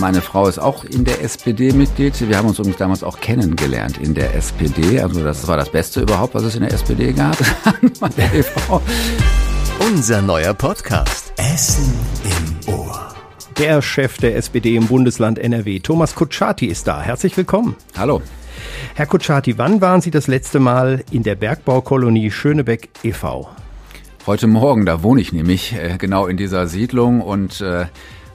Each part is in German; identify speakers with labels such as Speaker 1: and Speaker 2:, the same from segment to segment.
Speaker 1: Meine Frau ist auch in der SPD Mitglied. Wir haben uns übrigens damals auch kennengelernt in der SPD. Also das war das Beste überhaupt, was es in der SPD gab. Meine
Speaker 2: Frau. Unser neuer Podcast. Essen im Ohr. Der Chef der SPD im Bundesland NRW, Thomas Kutschaty, ist da. Herzlich willkommen.
Speaker 1: Hallo.
Speaker 2: Herr Kutschaty, wann waren Sie das letzte Mal in der Bergbaukolonie Schönebeck e.V.?
Speaker 1: Heute Morgen, da wohne ich nämlich äh, genau in dieser Siedlung und äh,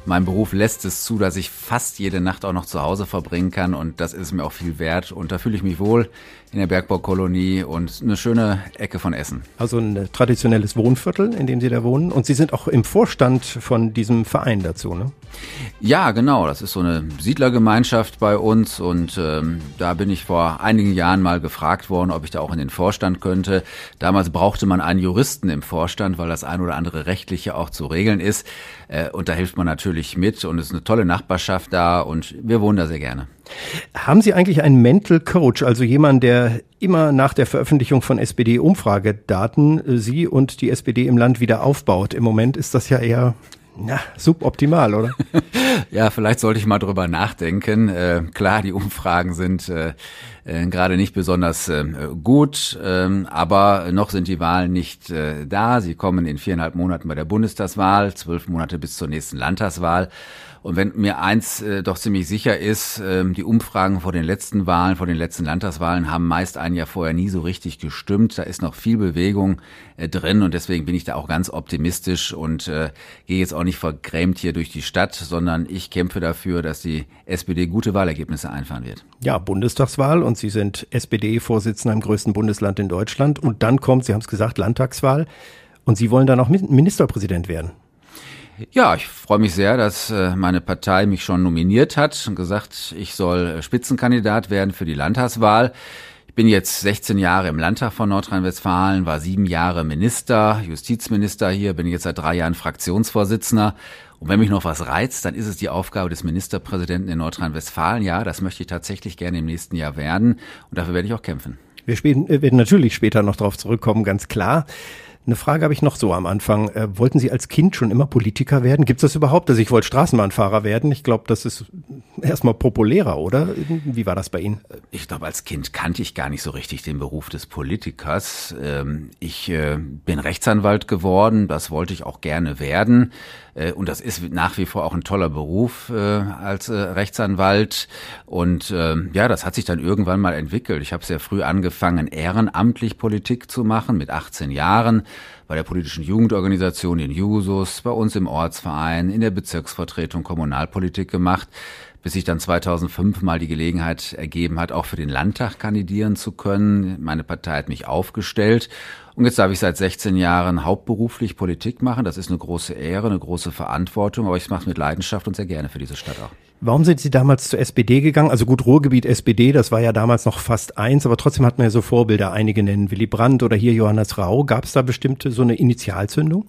Speaker 1: mein Beruf lässt es zu, dass ich fast jede Nacht auch noch zu Hause verbringen kann und das ist mir auch viel wert und da fühle ich mich wohl in der Bergbaukolonie und eine schöne Ecke von Essen.
Speaker 2: Also ein traditionelles Wohnviertel, in dem Sie da wohnen und Sie sind auch im Vorstand von diesem Verein dazu, ne?
Speaker 1: Ja, genau. Das ist so eine Siedlergemeinschaft bei uns und ähm, da bin ich vor einigen Jahren mal gefragt worden, ob ich da auch in den Vorstand könnte. Damals brauchte man einen Juristen im Vorstand, weil das ein oder andere rechtliche auch zu regeln ist. Äh, und da hilft man natürlich mit und es ist eine tolle Nachbarschaft da und wir wohnen da sehr gerne.
Speaker 2: Haben Sie eigentlich einen Mental Coach, also jemanden, der immer nach der Veröffentlichung von SPD-Umfragedaten äh, Sie und die SPD im Land wieder aufbaut? Im Moment ist das ja eher na, suboptimal, oder?
Speaker 1: ja, vielleicht sollte ich mal drüber nachdenken. Äh, klar, die Umfragen sind äh, äh, gerade nicht besonders äh, gut, äh, aber noch sind die Wahlen nicht äh, da. Sie kommen in viereinhalb Monaten bei der Bundestagswahl, zwölf Monate bis zur nächsten Landtagswahl. Und wenn mir eins äh, doch ziemlich sicher ist, äh, die Umfragen vor den letzten Wahlen, vor den letzten Landtagswahlen haben meist ein Jahr vorher nie so richtig gestimmt. Da ist noch viel Bewegung äh, drin und deswegen bin ich da auch ganz optimistisch und äh, gehe jetzt auch nicht vergrämt hier durch die Stadt, sondern ich kämpfe dafür, dass die SPD gute Wahlergebnisse einfahren wird.
Speaker 2: Ja, Bundestagswahl und Sie sind SPD-Vorsitzender im größten Bundesland in Deutschland und dann kommt, Sie haben es gesagt, Landtagswahl und Sie wollen dann auch Ministerpräsident werden.
Speaker 1: Ja, ich freue mich sehr, dass äh, meine Partei mich schon nominiert hat und gesagt, ich soll äh, Spitzenkandidat werden für die Landtagswahl. Ich bin jetzt 16 Jahre im Landtag von Nordrhein-Westfalen, war sieben Jahre Minister, Justizminister hier, bin jetzt seit drei Jahren Fraktionsvorsitzender. Und wenn mich noch was reizt, dann ist es die Aufgabe des Ministerpräsidenten in Nordrhein-Westfalen. Ja, das möchte ich tatsächlich gerne im nächsten Jahr werden und dafür werde ich auch kämpfen.
Speaker 2: Wir äh, werden natürlich später noch darauf zurückkommen, ganz klar. Eine Frage habe ich noch so am Anfang. Äh, wollten Sie als Kind schon immer Politiker werden? Gibt es das überhaupt? Also ich wollte Straßenbahnfahrer werden. Ich glaube, das ist erstmal populärer, oder? Wie war das bei Ihnen?
Speaker 1: Ich glaube, als Kind kannte ich gar nicht so richtig den Beruf des Politikers. Ähm, ich äh, bin Rechtsanwalt geworden. Das wollte ich auch gerne werden. Äh, und das ist nach wie vor auch ein toller Beruf äh, als äh, Rechtsanwalt. Und äh, ja, das hat sich dann irgendwann mal entwickelt. Ich habe sehr früh angefangen, ehrenamtlich Politik zu machen, mit 18 Jahren bei der politischen Jugendorganisation in Jusos, bei uns im Ortsverein, in der Bezirksvertretung Kommunalpolitik gemacht, bis sich dann 2005 mal die Gelegenheit ergeben hat, auch für den Landtag kandidieren zu können. Meine Partei hat mich aufgestellt und jetzt darf ich seit 16 Jahren hauptberuflich Politik machen. Das ist eine große Ehre, eine große Verantwortung, aber ich mache es mit Leidenschaft und sehr gerne für diese Stadt auch.
Speaker 2: Warum sind Sie damals zur SPD gegangen? Also gut, Ruhrgebiet SPD, das war ja damals noch fast eins, aber trotzdem hat man ja so Vorbilder. Einige nennen Willy Brandt oder hier Johannes Rau. Gab es da bestimmte so eine Initialzündung?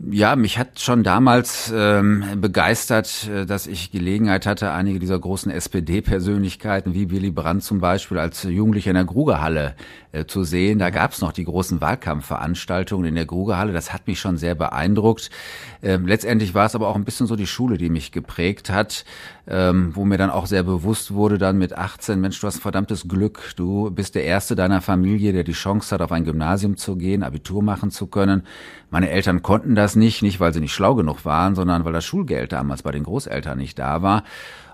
Speaker 1: Ja, mich hat schon damals ähm, begeistert, äh, dass ich Gelegenheit hatte, einige dieser großen SPD-Persönlichkeiten wie Willy Brandt zum Beispiel als Jugendlicher in der Grugerhalle äh, zu sehen. Da gab's noch die großen Wahlkampfveranstaltungen in der Grugerhalle. Das hat mich schon sehr beeindruckt. Ähm, letztendlich war es aber auch ein bisschen so die Schule, die mich geprägt hat, ähm, wo mir dann auch sehr bewusst wurde, dann mit 18, Mensch, du hast ein verdammtes Glück. Du bist der Erste deiner Familie, der die Chance hat, auf ein Gymnasium zu gehen, Abitur machen zu können. Meine Eltern konnten das nicht, nicht weil sie nicht schlau genug waren, sondern weil das Schulgeld damals bei den Großeltern nicht da war.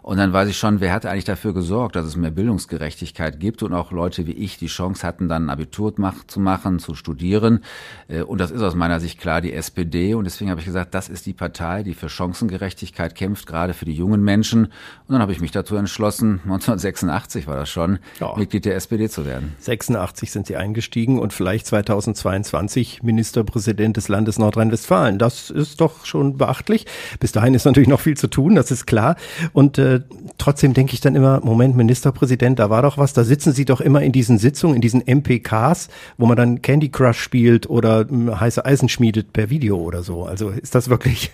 Speaker 1: Und dann weiß ich schon, wer hat eigentlich dafür gesorgt, dass es mehr Bildungsgerechtigkeit gibt und auch Leute wie ich die Chance hatten, dann ein Abitur zu machen, zu studieren. Äh, und das ist aus meiner Sicht klar die SPD. Und deswegen habe ich gesagt, das ist die Partei, die für Chancengerechtigkeit kämpft, gerade für die jungen Menschen. Und dann habe ich mich dazu entschlossen, 1986 war das schon, ja. Mitglied der SPD zu werden.
Speaker 2: 86 sind Sie eingestiegen und vielleicht 2022 Ministerpräsident des Landes Nordrhein-Westfalen. Das ist doch schon beachtlich. Bis dahin ist natürlich noch viel zu tun, das ist klar. Und äh, trotzdem denke ich dann immer, Moment, Ministerpräsident, da war doch was, da sitzen Sie doch immer in diesen Sitzungen, in diesen MPKs, wo man dann Candy Crush spielt oder hm, heiße Eisen schmiedet per Video oder so. Also ist das wirklich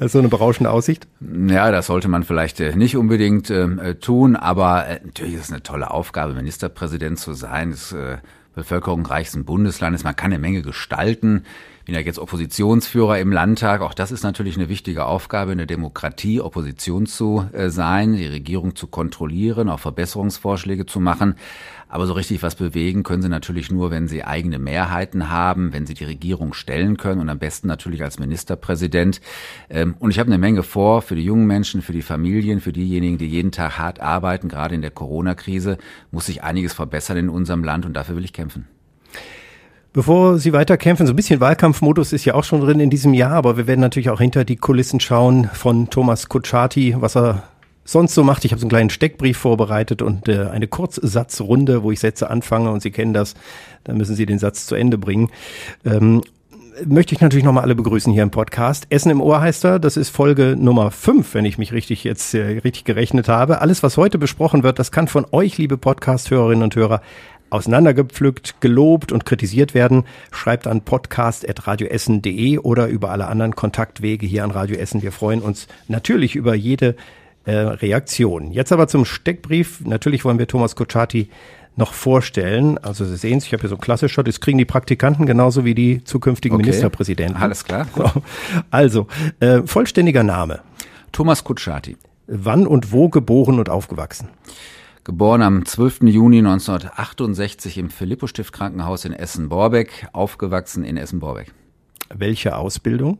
Speaker 2: so eine berauschende Aussicht?
Speaker 1: Ja, das sollte man vielleicht äh, nicht unbedingt ähm, äh, tun, aber äh, natürlich ist es eine tolle Aufgabe, Ministerpräsident zu sein. Das, äh, bevölkerungsreichsten Bundeslandes. Man kann eine Menge gestalten. Bin ja jetzt Oppositionsführer im Landtag. Auch das ist natürlich eine wichtige Aufgabe in der Demokratie, Opposition zu äh, sein, die Regierung zu kontrollieren, auch Verbesserungsvorschläge zu machen. Aber so richtig was bewegen können sie natürlich nur, wenn sie eigene Mehrheiten haben, wenn sie die Regierung stellen können und am besten natürlich als Ministerpräsident. Ähm, und ich habe eine Menge vor für die jungen Menschen, für die Familien, für diejenigen, die jeden Tag hart arbeiten. Gerade in der Corona-Krise muss sich einiges verbessern in unserem Land und dafür will ich kämpfen.
Speaker 2: Bevor Sie weiterkämpfen, so ein bisschen Wahlkampfmodus ist ja auch schon drin in diesem Jahr, aber wir werden natürlich auch hinter die Kulissen schauen von Thomas Kutschaty, was er sonst so macht. Ich habe so einen kleinen Steckbrief vorbereitet und äh, eine Kurzsatzrunde, wo ich Sätze anfange und Sie kennen das, dann müssen Sie den Satz zu Ende bringen. Ähm, möchte ich natürlich nochmal alle begrüßen hier im Podcast. Essen im Ohr heißt er, das ist Folge Nummer 5, wenn ich mich richtig jetzt äh, richtig gerechnet habe. Alles, was heute besprochen wird, das kann von euch, liebe Podcast-Hörerinnen und Hörer, auseinandergepflückt, gelobt und kritisiert werden, schreibt an podcast.radioessen.de oder über alle anderen Kontaktwege hier an Radio Essen. Wir freuen uns natürlich über jede äh, Reaktion. Jetzt aber zum Steckbrief. Natürlich wollen wir Thomas Kutschaty noch vorstellen. Also Sie sehen es, ich habe hier so ein klassischer, das kriegen die Praktikanten genauso wie die zukünftigen okay. Ministerpräsidenten.
Speaker 1: Alles klar.
Speaker 2: Also, äh, vollständiger Name.
Speaker 1: Thomas Kutschaty.
Speaker 2: Wann und wo geboren und aufgewachsen?
Speaker 1: Geboren am 12. Juni 1968 im Philippo-Stift Krankenhaus in Essen-Borbeck, aufgewachsen in Essen-Borbeck.
Speaker 2: Welche Ausbildung?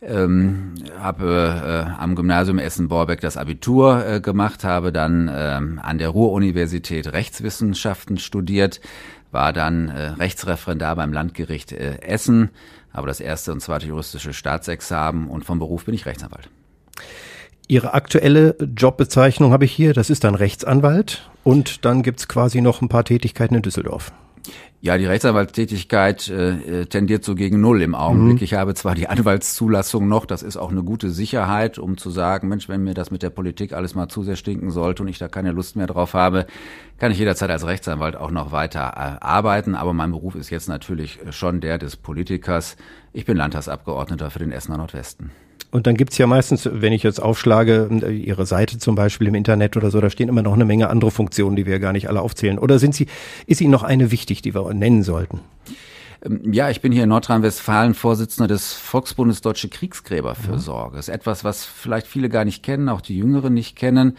Speaker 1: Ähm, habe äh, am Gymnasium Essen-Borbeck das Abitur äh, gemacht, habe dann ähm, an der Ruhr-Universität Rechtswissenschaften studiert, war dann äh, Rechtsreferendar beim Landgericht äh, Essen, habe das erste und zweite juristische Staatsexamen und vom Beruf bin ich Rechtsanwalt.
Speaker 2: Ihre aktuelle Jobbezeichnung habe ich hier, das ist dann Rechtsanwalt und dann gibt's quasi noch ein paar Tätigkeiten in Düsseldorf.
Speaker 1: Ja, die Rechtsanwaltstätigkeit äh, tendiert so gegen Null im Augenblick. Mhm. Ich habe zwar die Anwaltszulassung noch, das ist auch eine gute Sicherheit, um zu sagen, Mensch, wenn mir das mit der Politik alles mal zu sehr stinken sollte und ich da keine Lust mehr drauf habe, kann ich jederzeit als Rechtsanwalt auch noch weiter äh, arbeiten. Aber mein Beruf ist jetzt natürlich schon der des Politikers. Ich bin Landtagsabgeordneter für den Essener Nordwesten.
Speaker 2: Und dann gibt's ja meistens, wenn ich jetzt aufschlage, äh, Ihre Seite zum Beispiel im Internet oder so, da stehen immer noch eine Menge andere Funktionen, die wir gar nicht alle aufzählen. Oder sind Sie, ist Ihnen noch eine wichtig, die wir nennen sollten?
Speaker 1: Ähm, ja, ich bin hier in Nordrhein-Westfalen Vorsitzender des Volksbundes Deutsche Kriegsgräberfürsorge. Das ist etwas, was vielleicht viele gar nicht kennen, auch die Jüngeren nicht kennen.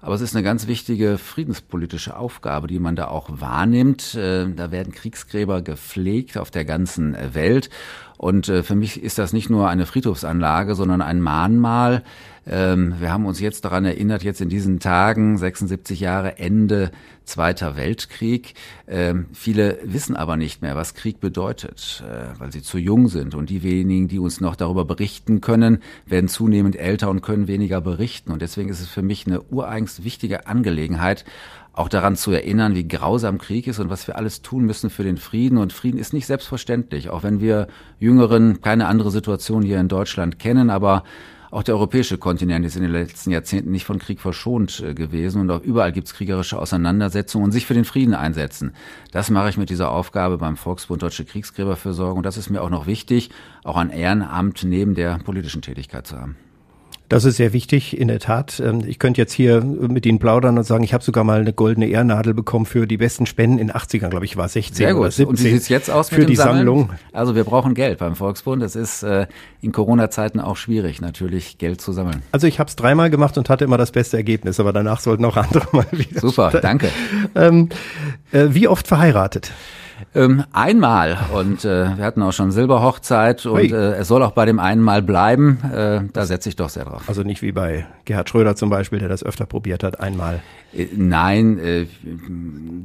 Speaker 1: Aber es ist eine ganz wichtige friedenspolitische Aufgabe, die man da auch wahrnimmt. Äh, da werden Kriegsgräber gepflegt auf der ganzen Welt. Und äh, für mich ist das nicht nur eine Friedhofsanlage, sondern ein Mahnmal. Ähm, wir haben uns jetzt daran erinnert, jetzt in diesen Tagen, 76 Jahre Ende Zweiter Weltkrieg. Ähm, viele wissen aber nicht mehr, was Krieg bedeutet, äh, weil sie zu jung sind. Und die wenigen, die uns noch darüber berichten können, werden zunehmend älter und können weniger berichten. Und deswegen ist es für mich eine ureigenst wichtige Angelegenheit, auch daran zu erinnern, wie grausam Krieg ist und was wir alles tun müssen für den Frieden. Und Frieden ist nicht selbstverständlich, auch wenn wir Jüngeren keine andere Situation hier in Deutschland kennen, aber auch der europäische Kontinent ist in den letzten Jahrzehnten nicht von Krieg verschont äh, gewesen und auch überall gibt es kriegerische Auseinandersetzungen und sich für den Frieden einsetzen. Das mache ich mit dieser Aufgabe beim Volksbund Deutsche Kriegsgräberfürsorge und das ist mir auch noch wichtig, auch ein Ehrenamt neben der politischen Tätigkeit zu haben.
Speaker 2: Das ist sehr wichtig, in der Tat. Ähm, ich könnte jetzt hier mit Ihnen plaudern und sagen, ich habe sogar mal eine goldene Ehrnadel bekommen für die besten Spenden in 80ern, glaube ich, war 16
Speaker 1: sehr gut.
Speaker 2: oder 17.
Speaker 1: Und wie sieht's jetzt aus
Speaker 2: mit für die Sammeln? Sammlung?
Speaker 1: Also wir brauchen Geld beim Volksbund. Es ist äh, in Corona-Zeiten auch schwierig, natürlich Geld zu sammeln.
Speaker 2: Also ich habe es dreimal gemacht und hatte immer das beste Ergebnis, aber danach sollten auch andere mal wieder.
Speaker 1: Super, danke.
Speaker 2: Ähm, äh, wie oft verheiratet?
Speaker 1: Ähm, einmal und äh, wir hatten auch schon Silberhochzeit und äh, es soll auch bei dem einen Mal bleiben. Äh, da setze ich doch sehr drauf.
Speaker 2: Also nicht wie bei Gerhard Schröder zum Beispiel, der das öfter probiert hat, einmal.
Speaker 1: Äh, nein, äh,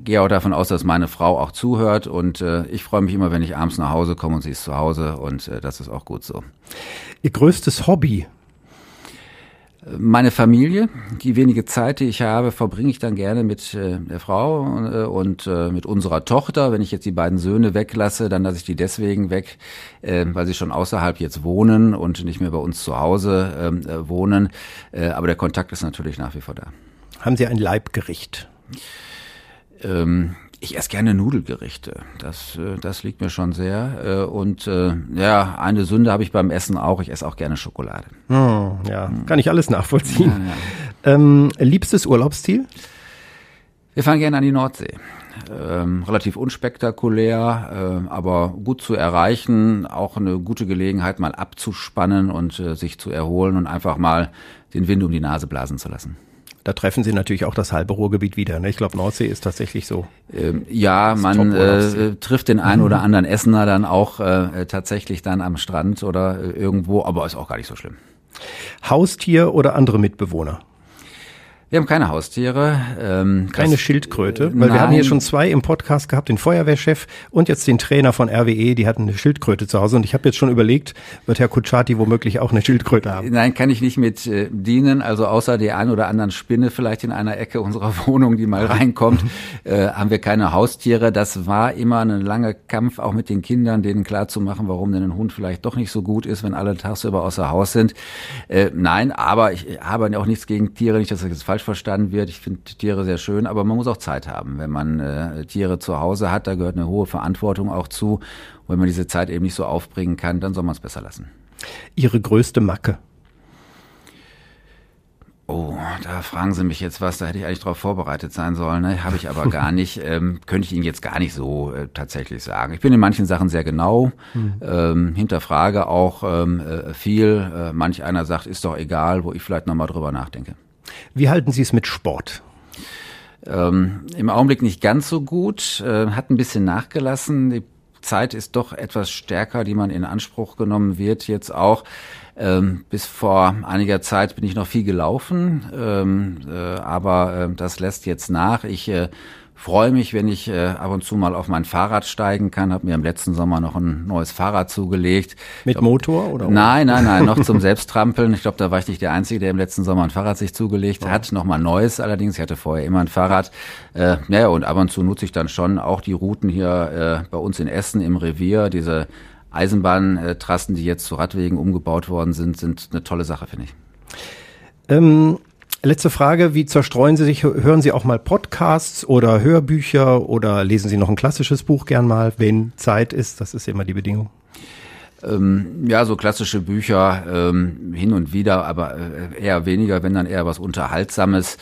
Speaker 1: gehe auch davon aus, dass meine Frau auch zuhört und äh, ich freue mich immer, wenn ich abends nach Hause komme und sie ist zu Hause und äh, das ist auch gut so.
Speaker 2: Ihr größtes Hobby?
Speaker 1: Meine Familie, die wenige Zeit, die ich habe, verbringe ich dann gerne mit äh, der Frau äh, und äh, mit unserer Tochter. Wenn ich jetzt die beiden Söhne weglasse, dann lasse ich die deswegen weg, äh, weil sie schon außerhalb jetzt wohnen und nicht mehr bei uns zu Hause ähm, äh, wohnen. Aber der Kontakt ist natürlich nach wie vor da.
Speaker 2: Haben Sie ein Leibgericht?
Speaker 1: Ähm, ich esse gerne Nudelgerichte. Das, äh, das liegt mir schon sehr. Äh, und äh, ja, eine Sünde habe ich beim Essen auch. Ich esse auch gerne Schokolade.
Speaker 2: Oh, ja, hm. kann ich alles nachvollziehen. Ja, ja. Ähm, liebstes Urlaubsziel?
Speaker 1: Wir fahren gerne an die Nordsee. Ähm, relativ unspektakulär, äh, aber gut zu erreichen, auch eine gute Gelegenheit, mal abzuspannen und äh, sich zu erholen und einfach mal den Wind um die Nase blasen zu lassen.
Speaker 2: Da treffen Sie natürlich auch das halbe Ruhrgebiet wieder. Ne? Ich glaube, Nordsee ist tatsächlich so.
Speaker 1: Ähm, ja, man äh, trifft den einen oder mhm. anderen Essener dann auch äh, tatsächlich dann am Strand oder äh, irgendwo, aber ist auch gar nicht so schlimm.
Speaker 2: Haustier oder andere Mitbewohner?
Speaker 1: Wir haben keine Haustiere.
Speaker 2: Ähm, keine Schildkröte, weil nein. wir haben hier schon zwei im Podcast gehabt, den Feuerwehrchef und jetzt den Trainer von RWE, die hatten eine Schildkröte zu Hause und ich habe jetzt schon überlegt, wird Herr Kutschati womöglich auch eine Schildkröte haben?
Speaker 1: Nein, kann ich nicht mit äh, dienen, also außer der ein oder anderen Spinne vielleicht in einer Ecke unserer Wohnung, die mal reinkommt, äh, haben wir keine Haustiere. Das war immer ein langer Kampf, auch mit den Kindern, denen klarzumachen, warum denn ein Hund vielleicht doch nicht so gut ist, wenn alle tagsüber außer Haus sind. Äh, nein, aber ich habe auch nichts gegen Tiere, nicht, dass ich das falsch falsch verstanden wird. Ich finde Tiere sehr schön, aber man muss auch Zeit haben. Wenn man äh, Tiere zu Hause hat, da gehört eine hohe Verantwortung auch zu. Und wenn man diese Zeit eben nicht so aufbringen kann, dann soll man es besser lassen.
Speaker 2: Ihre größte Macke?
Speaker 1: Oh, da fragen Sie mich jetzt was, da hätte ich eigentlich darauf vorbereitet sein sollen. Ne? Habe ich aber gar nicht. Ähm, könnte ich Ihnen jetzt gar nicht so äh, tatsächlich sagen. Ich bin in manchen Sachen sehr genau, mhm. ähm, hinterfrage auch ähm, äh, viel. Äh, manch einer sagt, ist doch egal, wo ich vielleicht nochmal drüber nachdenke.
Speaker 2: Wie halten Sie es mit Sport?
Speaker 1: Ähm, Im Augenblick nicht ganz so gut, äh, hat ein bisschen nachgelassen. Die Zeit ist doch etwas stärker, die man in Anspruch genommen wird jetzt auch. Ähm, bis vor einiger Zeit bin ich noch viel gelaufen, ähm, äh, aber äh, das lässt jetzt nach. Ich äh, freue mich, wenn ich äh, ab und zu mal auf mein Fahrrad steigen kann. Habe mir im letzten Sommer noch ein neues Fahrrad zugelegt.
Speaker 2: Mit glaub, Motor oder?
Speaker 1: Nein, nein, nein, noch zum Selbsttrampeln. Ich glaube, da war ich nicht der Einzige, der im letzten Sommer ein Fahrrad sich zugelegt ja. hat. Nochmal neues allerdings. Ich hatte vorher immer ein Fahrrad. Äh, ja, und ab und zu nutze ich dann schon auch die Routen hier äh, bei uns in Essen im Revier. Diese Eisenbahntrassen, die jetzt zu Radwegen umgebaut worden sind, sind eine tolle Sache, finde ich.
Speaker 2: Ähm Letzte Frage, wie zerstreuen Sie sich? Hören Sie auch mal Podcasts oder Hörbücher oder lesen Sie noch ein klassisches Buch gern mal, wenn Zeit ist? Das ist immer die Bedingung.
Speaker 1: Ähm, ja, so klassische Bücher ähm, hin und wieder, aber äh, eher weniger, wenn dann eher was Unterhaltsames.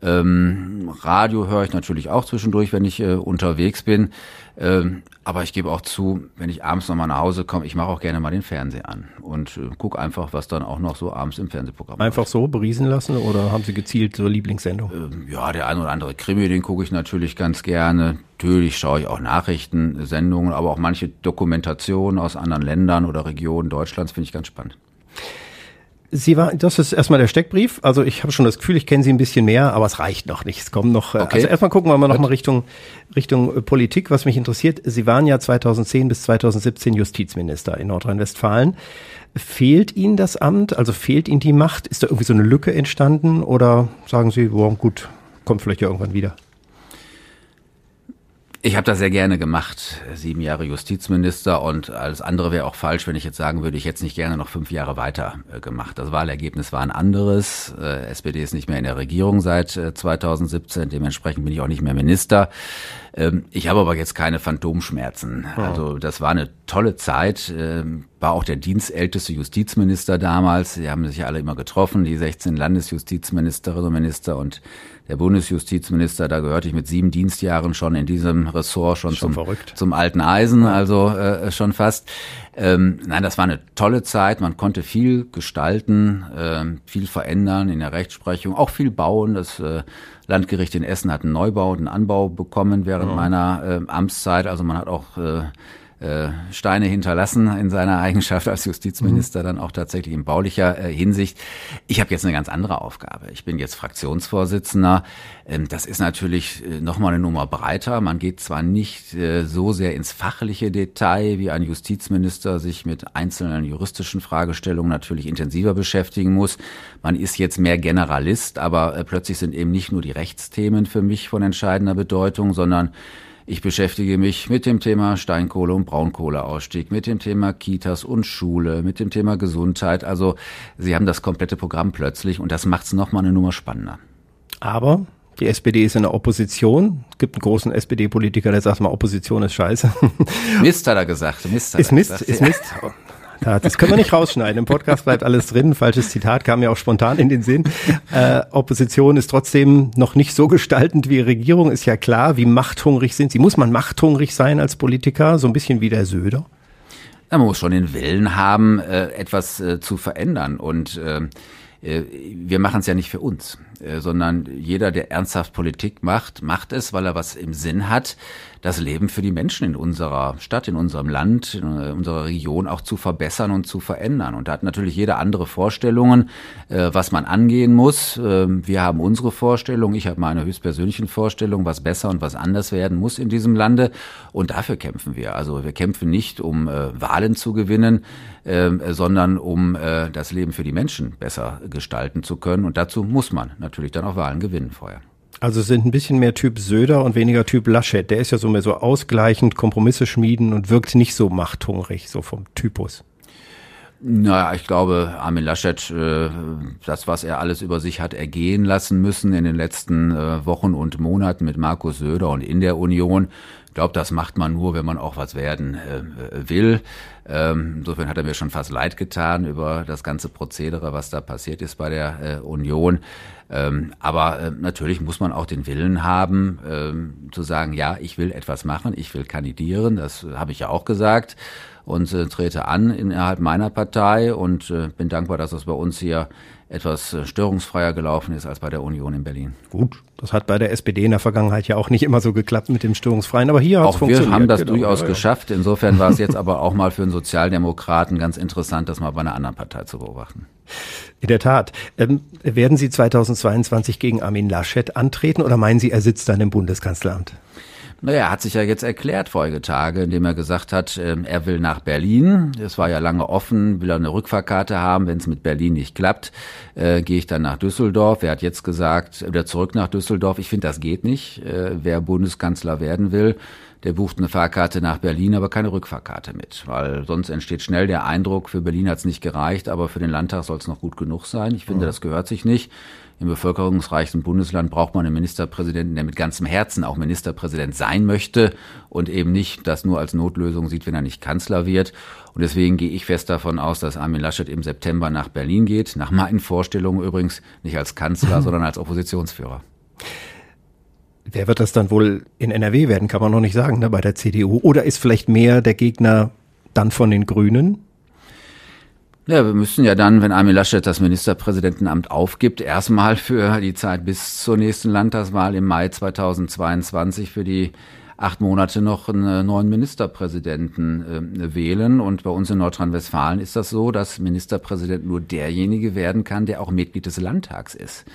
Speaker 1: Ähm, Radio höre ich natürlich auch zwischendurch, wenn ich äh, unterwegs bin. Ähm, aber ich gebe auch zu, wenn ich abends nochmal nach Hause komme, ich mache auch gerne mal den Fernseher an und äh, gucke einfach, was dann auch noch so abends im Fernsehprogramm
Speaker 2: Einfach läuft. so beriesen lassen oder haben Sie gezielt so Lieblingssendung?
Speaker 1: Ähm, ja, der ein oder andere Krimi, den gucke ich natürlich ganz gerne. Natürlich schaue ich auch Nachrichtensendungen, aber auch manche Dokumentationen aus anderen Ländern oder Regionen Deutschlands finde ich ganz spannend.
Speaker 2: Sie war, das ist erstmal der Steckbrief. Also ich habe schon das Gefühl, ich kenne Sie ein bisschen mehr, aber es reicht noch nicht. Es kommen noch. Äh, okay. Also erstmal gucken wir mal noch mal Richtung Richtung äh, Politik, was mich interessiert. Sie waren ja 2010 bis 2017 Justizminister in Nordrhein-Westfalen. Fehlt Ihnen das Amt? Also fehlt Ihnen die Macht? Ist da irgendwie so eine Lücke entstanden? Oder sagen Sie, boah, gut, kommt vielleicht ja irgendwann wieder?
Speaker 1: Ich habe das sehr gerne gemacht, sieben Jahre Justizminister und alles andere wäre auch falsch, wenn ich jetzt sagen würde, ich hätte es nicht gerne noch fünf Jahre weiter äh, gemacht. Das Wahlergebnis war ein anderes. Äh, SPD ist nicht mehr in der Regierung seit äh, 2017, dementsprechend bin ich auch nicht mehr Minister. Ähm, ich habe aber jetzt keine Phantomschmerzen. Oh. Also das war eine tolle Zeit. Ähm, war auch der dienstälteste Justizminister damals. Sie haben sich alle immer getroffen, die 16 Landesjustizministerinnen und Minister und der Bundesjustizminister, da gehörte ich mit sieben Dienstjahren schon in diesem Ressort schon, schon zum, zum alten Eisen, also äh, schon fast. Ähm, nein, das war eine tolle Zeit. Man konnte viel gestalten, äh, viel verändern in der Rechtsprechung, auch viel bauen. Das äh, Landgericht in Essen hat einen Neubau und einen Anbau bekommen während ja. meiner äh, Amtszeit. Also man hat auch äh, äh, Steine hinterlassen in seiner Eigenschaft als Justizminister, mhm. dann auch tatsächlich in baulicher äh, Hinsicht. Ich habe jetzt eine ganz andere Aufgabe. Ich bin jetzt Fraktionsvorsitzender. Ähm, das ist natürlich äh, nochmal eine Nummer breiter. Man geht zwar nicht äh, so sehr ins fachliche Detail, wie ein Justizminister sich mit einzelnen juristischen Fragestellungen natürlich intensiver beschäftigen muss. Man ist jetzt mehr Generalist, aber äh, plötzlich sind eben nicht nur die Rechtsthemen für mich von entscheidender Bedeutung, sondern ich beschäftige mich mit dem Thema Steinkohle- und Braunkohleausstieg, mit dem Thema Kitas und Schule, mit dem Thema Gesundheit. Also Sie haben das komplette Programm plötzlich und das macht es nochmal eine Nummer spannender.
Speaker 2: Aber die SPD ist in der Opposition. Es gibt einen großen SPD-Politiker, der sagt mal, Opposition ist scheiße.
Speaker 1: Mist hat er gesagt.
Speaker 2: Mist hat ist er Mist, gesagt. ist Mist. Das können wir nicht rausschneiden. Im Podcast bleibt alles drin. Falsches Zitat kam mir auch spontan in den Sinn. Äh, Opposition ist trotzdem noch nicht so gestaltend wie Regierung, ist ja klar. Wie machthungrig sind sie? Muss man machthungrig sein als Politiker? So ein bisschen wie der Söder?
Speaker 1: Ja, man muss schon den Willen haben, äh, etwas äh, zu verändern. Und ähm, äh, wir machen es ja nicht für uns, äh, sondern jeder, der ernsthaft Politik macht, macht es, weil er was im Sinn hat, das Leben für die Menschen in unserer Stadt, in unserem Land, in äh, unserer Region auch zu verbessern und zu verändern. Und da hat natürlich jeder andere Vorstellungen, was man angehen muss. Ähm, wir haben unsere Vorstellung, ich habe meine höchstpersönlichen Vorstellungen, was besser und was anders werden muss in diesem Lande. Und dafür kämpfen wir. Also wir kämpfen nicht, um Wahlen zu gewinnen, ähm, sondern um das Leben für die Menschen besser gestalten zu können. Und dazu muss man natürlich dann auch Wahlen gewinnen vorher.
Speaker 2: Also sind ein bisschen mehr Typ Söder und weniger Typ Laschet. Der ist ja so mehr so ausgleichend, Kompromisse schmieden und wirkt nicht so machthungrig, so vom Typus.
Speaker 1: Naja, ich glaube, Armin Laschet, äh, das, was er alles über sich hat ergehen lassen müssen in den letzten äh, Wochen und Monaten mit Markus Söder und in der Union, ich glaube, das macht man nur, wenn man auch was werden äh, will. Ähm, insofern hat er mir schon fast leid getan über das ganze Prozedere, was da passiert ist bei der Union. Ähm, aber natürlich muss man auch den Willen haben, ähm, zu sagen, ja, ich will etwas machen, ich will kandidieren. Das habe ich ja auch gesagt und äh, trete an innerhalb meiner Partei und äh, bin dankbar, dass es bei uns hier etwas äh, störungsfreier gelaufen ist als bei der Union in Berlin.
Speaker 2: Gut, das hat bei der SPD in der Vergangenheit ja auch nicht immer so geklappt mit dem Störungsfreien, aber hier hat es funktioniert.
Speaker 1: wir haben das genau, durchaus ja, ja. geschafft. Insofern war es jetzt aber auch mal für einen Sozialdemokraten ganz interessant, das mal bei einer anderen Partei zu beobachten.
Speaker 2: In der Tat. Ähm, werden Sie 2022 gegen Armin Laschet antreten oder meinen Sie, er sitzt dann im Bundeskanzleramt?
Speaker 1: Naja, er hat sich ja jetzt erklärt vorige Tage, indem er gesagt hat, ähm, er will nach Berlin. Es war ja lange offen, will er eine Rückfahrkarte haben. Wenn es mit Berlin nicht klappt, äh, gehe ich dann nach Düsseldorf. Er hat jetzt gesagt, wieder zurück nach Düsseldorf. Ich finde, das geht nicht. Äh, wer Bundeskanzler werden will, der bucht eine Fahrkarte nach Berlin, aber keine Rückfahrkarte mit, weil sonst entsteht schnell der Eindruck, für Berlin hat es nicht gereicht, aber für den Landtag soll es noch gut genug sein. Ich finde, das gehört sich nicht. Im bevölkerungsreichsten Bundesland braucht man einen Ministerpräsidenten, der mit ganzem Herzen auch Ministerpräsident sein möchte und eben nicht das nur als Notlösung sieht, wenn er nicht Kanzler wird. Und deswegen gehe ich fest davon aus, dass Armin Laschet im September nach Berlin geht. Nach meinen Vorstellungen übrigens nicht als Kanzler, sondern als Oppositionsführer.
Speaker 2: Wer wird das dann wohl in NRW werden, kann man noch nicht sagen, ne, bei der CDU. Oder ist vielleicht mehr der Gegner dann von den Grünen?
Speaker 1: Ja, wir müssen ja dann, wenn Armin Laschet das Ministerpräsidentenamt aufgibt, erstmal für die Zeit bis zur nächsten Landtagswahl im Mai 2022 für die acht Monate noch einen neuen Ministerpräsidenten äh, wählen. Und bei uns in Nordrhein-Westfalen ist das so, dass Ministerpräsident nur derjenige werden kann, der auch Mitglied des Landtags ist.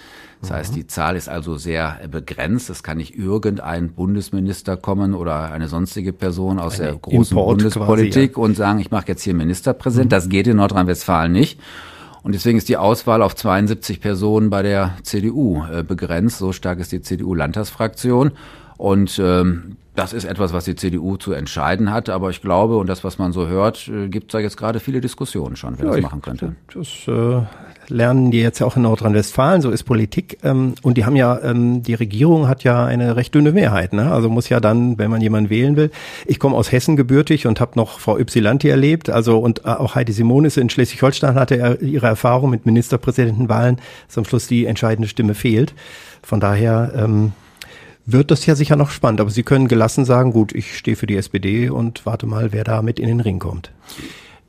Speaker 1: Das mhm. heißt, die Zahl ist also sehr begrenzt. Es kann nicht irgendein Bundesminister kommen oder eine sonstige Person aus eine der großen Import Bundespolitik quasi, ja. und sagen, ich mache jetzt hier Ministerpräsident. Mhm. Das geht in Nordrhein-Westfalen nicht. Und deswegen ist die Auswahl auf 72 Personen bei der CDU äh, begrenzt. So stark ist die CDU-Landtagsfraktion. Und ähm, das ist etwas, was die CDU zu entscheiden hat, aber ich glaube, und das, was man so hört, äh, gibt es da jetzt gerade viele Diskussionen schon, wer ja, das machen könnte.
Speaker 2: Das äh, lernen die jetzt ja auch in Nordrhein-Westfalen, so ist Politik. Ähm, und die haben ja, ähm, die Regierung hat ja eine recht dünne Mehrheit, ne? Also muss ja dann, wenn man jemanden wählen will. Ich komme aus Hessen gebürtig und habe noch Frau Ypsilanti erlebt, also und auch Heidi Simonis in Schleswig-Holstein hatte er ihre Erfahrung mit Ministerpräsidentenwahlen, dass am Schluss die entscheidende Stimme fehlt. Von daher ähm, wird das ja sicher noch spannend. Aber Sie können gelassen sagen, gut, ich stehe für die SPD und warte mal, wer da mit in den Ring kommt.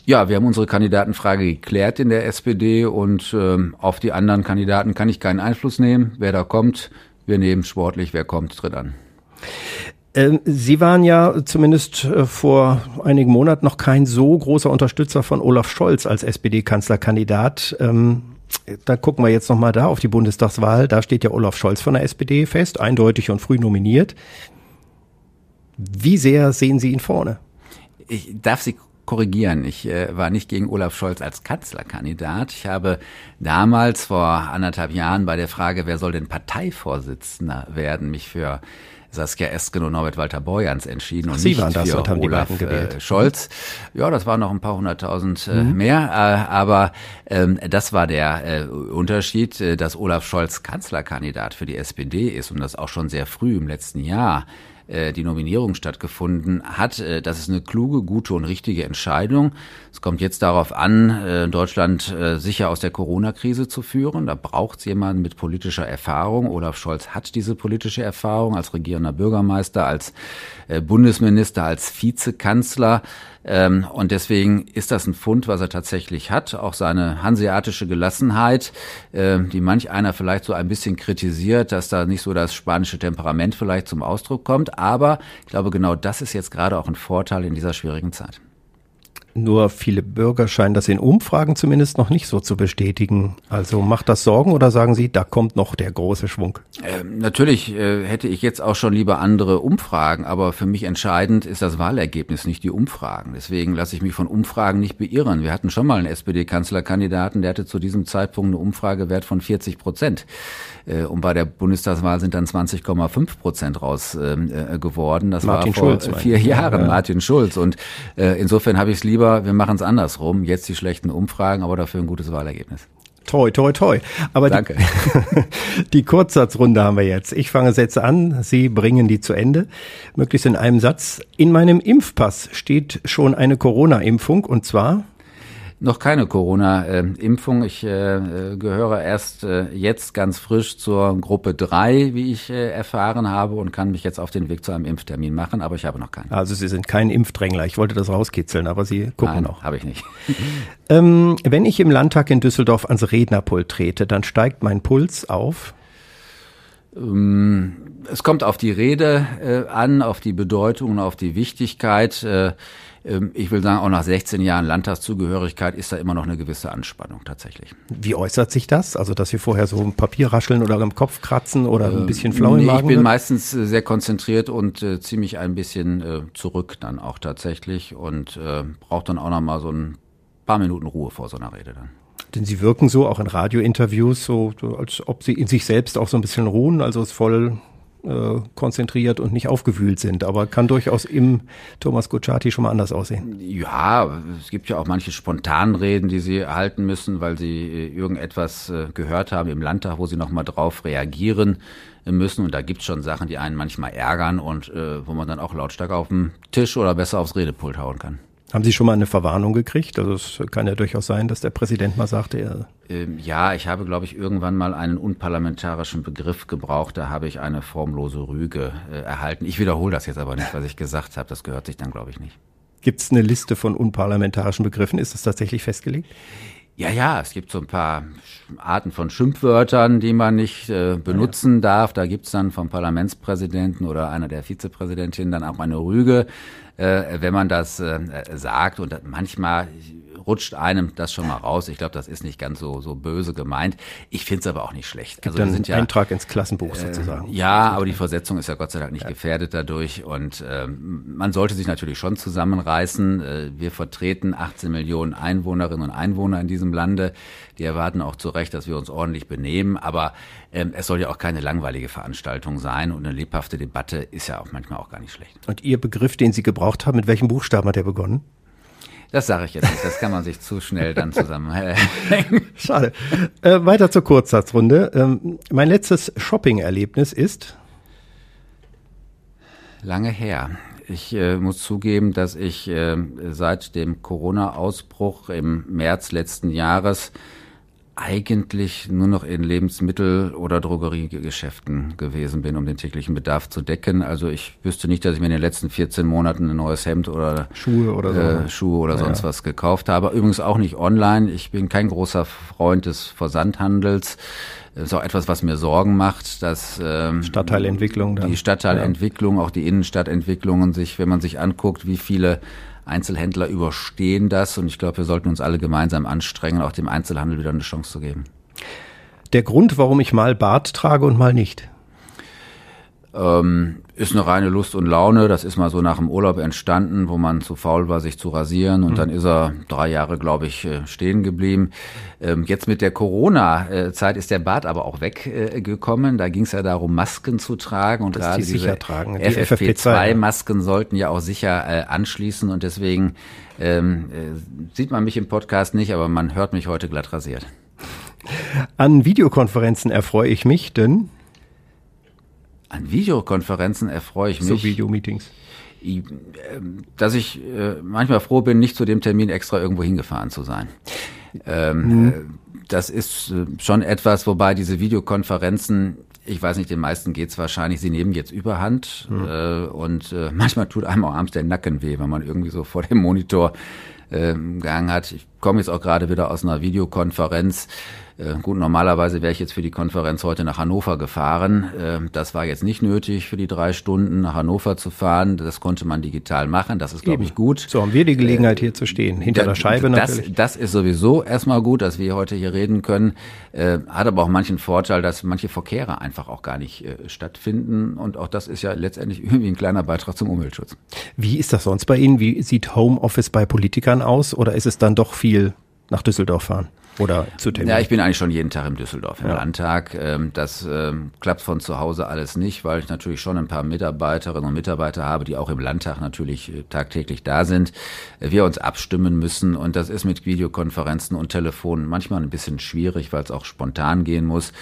Speaker 1: Ja, wir haben unsere Kandidatenfrage geklärt in der SPD und ähm, auf die anderen Kandidaten kann ich keinen Einfluss nehmen. Wer da kommt, wir nehmen sportlich, wer kommt, tritt an.
Speaker 2: Ähm, Sie waren ja zumindest äh, vor einigen Monaten noch kein so großer Unterstützer von Olaf Scholz als SPD-Kanzlerkandidat. Dann gucken wir jetzt nochmal da auf die Bundestagswahl. Da steht ja Olaf Scholz von der SPD fest, eindeutig und früh nominiert. Wie sehr sehen Sie ihn vorne?
Speaker 1: Ich darf Sie korrigieren. Ich äh, war nicht gegen Olaf Scholz als Kanzlerkandidat. Ich habe damals vor anderthalb Jahren bei der Frage, wer soll denn Parteivorsitzender werden, mich für Saskia Esken und Norbert Walter Borjans entschieden Ach, und nicht das, für haben Olaf die äh, Scholz. Ja, das waren noch ein paar hunderttausend äh, mhm. mehr, äh, aber ähm, das war der äh, Unterschied, äh, dass Olaf Scholz Kanzlerkandidat für die SPD ist und das auch schon sehr früh im letzten Jahr äh, die Nominierung stattgefunden hat. Äh, das ist eine kluge, gute und richtige Entscheidung. Es kommt jetzt darauf an, äh, Deutschland äh, sicher aus der Corona-Krise zu führen. Da braucht es jemanden mit politischer Erfahrung. Olaf Scholz hat diese politische Erfahrung als regierender Bürgermeister, als äh, Bundesminister, als Vizekanzler. Ähm, und deswegen ist das ein Fund, was er tatsächlich hat. Auch seine hanseatische Gelassenheit, äh, die manch einer vielleicht so ein bisschen kritisiert, dass da nicht so das spanische Temperament vielleicht zum Ausdruck kommt. Aber ich glaube, genau das ist jetzt gerade auch ein Vorteil in dieser schwierigen Zeit.
Speaker 2: Nur viele Bürger scheinen das in Umfragen zumindest noch nicht so zu bestätigen. Also macht das Sorgen oder sagen Sie, da kommt noch der große Schwung?
Speaker 1: Ähm, natürlich äh, hätte ich jetzt auch schon lieber andere Umfragen, aber für mich entscheidend ist das Wahlergebnis, nicht die Umfragen. Deswegen lasse ich mich von Umfragen nicht beirren. Wir hatten schon mal einen SPD-Kanzlerkandidaten, der hatte zu diesem Zeitpunkt eine Umfragewert von 40 Prozent. Äh, und bei der Bundestagswahl sind dann 20,5 Prozent raus ähm, äh, geworden. Das Martin war vor Schulz, vier Jahren ja. Martin Schulz. Und äh, insofern habe ich es lieber, wir machen es andersrum. Jetzt die schlechten Umfragen, aber dafür ein gutes Wahlergebnis.
Speaker 2: Toi, toi, toi. Aber
Speaker 1: Danke.
Speaker 2: Die, die Kurzsatzrunde haben wir jetzt. Ich fange Sätze an, Sie bringen die zu Ende. Möglichst in einem Satz. In meinem Impfpass steht schon eine Corona-Impfung und zwar
Speaker 1: noch keine Corona-Impfung. Ich äh, gehöre erst äh, jetzt ganz frisch zur Gruppe 3, wie ich äh, erfahren habe, und kann mich jetzt auf den Weg zu einem Impftermin machen, aber ich habe noch keinen.
Speaker 2: Also Sie sind kein Impfdrängler. Ich wollte das rauskitzeln, aber Sie gucken
Speaker 1: Nein,
Speaker 2: noch.
Speaker 1: habe ich nicht.
Speaker 2: ähm, wenn ich im Landtag in Düsseldorf ans Rednerpult trete, dann steigt mein Puls auf
Speaker 1: ähm, es kommt auf die Rede äh, an, auf die Bedeutung und auf die Wichtigkeit. Äh, ähm, ich will sagen, auch nach 16 Jahren Landtagszugehörigkeit ist da immer noch eine gewisse Anspannung tatsächlich.
Speaker 2: Wie äußert sich das? Also, dass Sie vorher so ein Papier rascheln oder im Kopf kratzen oder ein bisschen flau im
Speaker 1: nee, Ich bin wird? meistens äh, sehr konzentriert und äh, ziehe mich ein bisschen äh, zurück dann auch tatsächlich und äh, brauche dann auch noch mal so ein paar Minuten Ruhe vor so einer Rede dann.
Speaker 2: Denn Sie wirken so auch in Radiointerviews so, so als ob Sie in sich selbst auch so ein bisschen ruhen, also es voll äh, konzentriert und nicht aufgewühlt sind. Aber kann durchaus im Thomas Gucciati schon mal anders aussehen.
Speaker 1: Ja, es gibt ja auch manche Spontanreden, die sie halten müssen, weil sie äh, irgendetwas äh, gehört haben im Landtag, wo sie nochmal drauf reagieren müssen. Und da gibt es schon Sachen, die einen manchmal ärgern und äh, wo man dann auch lautstark auf den Tisch oder besser aufs Redepult hauen kann.
Speaker 2: Haben Sie schon mal eine Verwarnung gekriegt? Also es kann ja durchaus sein, dass der Präsident mal sagte, er
Speaker 1: ähm, ja, ich habe, glaube ich, irgendwann mal einen unparlamentarischen Begriff gebraucht. Da habe ich eine formlose Rüge äh, erhalten. Ich wiederhole das jetzt aber nicht, was ich gesagt habe. Das gehört sich dann, glaube ich, nicht.
Speaker 2: Gibt es eine Liste von unparlamentarischen Begriffen? Ist das tatsächlich festgelegt?
Speaker 1: Ja, ja, es gibt so ein paar Arten von Schimpfwörtern, die man nicht äh, benutzen ja. darf. Da gibt's dann vom Parlamentspräsidenten oder einer der Vizepräsidentinnen dann auch eine Rüge äh, wenn man das äh, sagt. Und manchmal rutscht einem das schon mal raus. Ich glaube, das ist nicht ganz so, so böse gemeint. Ich finde es aber auch nicht schlecht.
Speaker 2: Gibt also dann sind ja, Eintrag ins Klassenbuch sozusagen.
Speaker 1: Äh, ja, aber die Versetzung ist ja Gott sei Dank nicht ja. gefährdet dadurch. Und ähm, man sollte sich natürlich schon zusammenreißen. Äh, wir vertreten 18 Millionen Einwohnerinnen und Einwohner in diesem Lande. Die erwarten auch zu Recht, dass wir uns ordentlich benehmen. Aber es soll ja auch keine langweilige Veranstaltung sein. Und eine lebhafte Debatte ist ja auch manchmal auch gar nicht schlecht.
Speaker 2: Und Ihr Begriff, den Sie gebraucht haben, mit welchem Buchstaben hat er begonnen?
Speaker 1: Das sage ich jetzt nicht, das kann man sich zu schnell dann zusammenhängen.
Speaker 2: Schade. Äh, weiter zur Kurzsatzrunde. Ähm, mein letztes Shopping-Erlebnis ist?
Speaker 1: Lange her. Ich äh, muss zugeben, dass ich äh, seit dem Corona-Ausbruch im März letzten Jahres eigentlich nur noch in Lebensmittel- oder Drogeriegeschäften gewesen bin, um den täglichen Bedarf zu decken. Also ich wüsste nicht, dass ich mir in den letzten 14 Monaten ein neues Hemd oder
Speaker 2: Schuhe oder, so.
Speaker 1: äh, Schuhe oder sonst ja. was gekauft habe. Übrigens auch nicht online. Ich bin kein großer Freund des Versandhandels. Das ist auch etwas, was mir Sorgen macht, dass
Speaker 2: ähm, Stadtteilentwicklung
Speaker 1: dann. die Stadtteilentwicklung, ja. auch die Innenstadtentwicklungen sich, wenn man sich anguckt, wie viele Einzelhändler überstehen das und ich glaube, wir sollten uns alle gemeinsam anstrengen, auch dem Einzelhandel wieder eine Chance zu geben.
Speaker 2: Der Grund, warum ich mal Bart trage und mal nicht?
Speaker 1: Ähm, ist eine reine Lust und Laune. Das ist mal so nach dem Urlaub entstanden, wo man zu faul war, sich zu rasieren. Und mhm. dann ist er drei Jahre, glaube ich, äh, stehen geblieben. Ähm, jetzt mit der Corona-Zeit ist der Bart aber auch weggekommen. Da ging es ja darum, Masken zu tragen. Und gerade die diese tragen. Die FFP2-Masken sollten ja auch sicher äh, anschließen. Und deswegen ähm, äh, sieht man mich im Podcast nicht, aber man hört mich heute glatt rasiert.
Speaker 2: An Videokonferenzen erfreue ich mich, denn
Speaker 1: An Videokonferenzen erfreue ich mich.
Speaker 2: So Videomeetings.
Speaker 1: Ähm, dass ich äh, manchmal froh bin, nicht zu dem Termin extra irgendwo hingefahren zu sein. Ähm, mhm. Äh, das ist äh, schon etwas, wobei diese Videokonferenzen, ich weiß nicht, den meisten geht's wahrscheinlich, sie nehmen jetzt überhand mhm. äh, und äh, manchmal tut einem auch abends der Nacken weh, wenn man irgendwie so vor dem Monitor äh, gegangen hat. Ich komme jetzt auch gerade wieder aus einer Videokonferenz äh, gut, normalerweise wäre ich jetzt für die Konferenz heute nach Hannover gefahren. Äh, das war jetzt nicht nötig, für die drei Stunden nach Hannover zu fahren. Das konnte man digital machen. Das ist, glaube ich, gut.
Speaker 2: So haben wir die Gelegenheit, hier zu stehen, hinter
Speaker 1: da,
Speaker 2: der Scheibe
Speaker 1: natürlich. Das, das ist sowieso erstmal gut, dass wir heute hier reden können. Äh, hat aber auch manchen Vorteil, dass manche Verkehre einfach auch gar nicht stattfinden. Und auch das ist ja letztendlich irgendwie ein kleiner Beitrag zum Umweltschutz.
Speaker 2: Wie ist das sonst bei Ihnen? Wie sieht Homeoffice bei Politikern aus? Oder ist es dann doch viel nach Düsseldorf fahren? Oder zu Termin?
Speaker 1: Ja, ich bin eigentlich schon jeden Tag im Düsseldorf im ja. Landtag. Ähm, das ähm, klappt von zu Hause alles nicht, weil ich natürlich schon ein paar Mitarbeiterinnen und Mitarbeiter habe, die auch im Landtag natürlich äh, tagtäglich da sind. Äh, wir uns abstimmen müssen und das ist mit Videokonferenzen und Telefonen manchmal ein bisschen schwierig, weil es auch spontan gehen muss.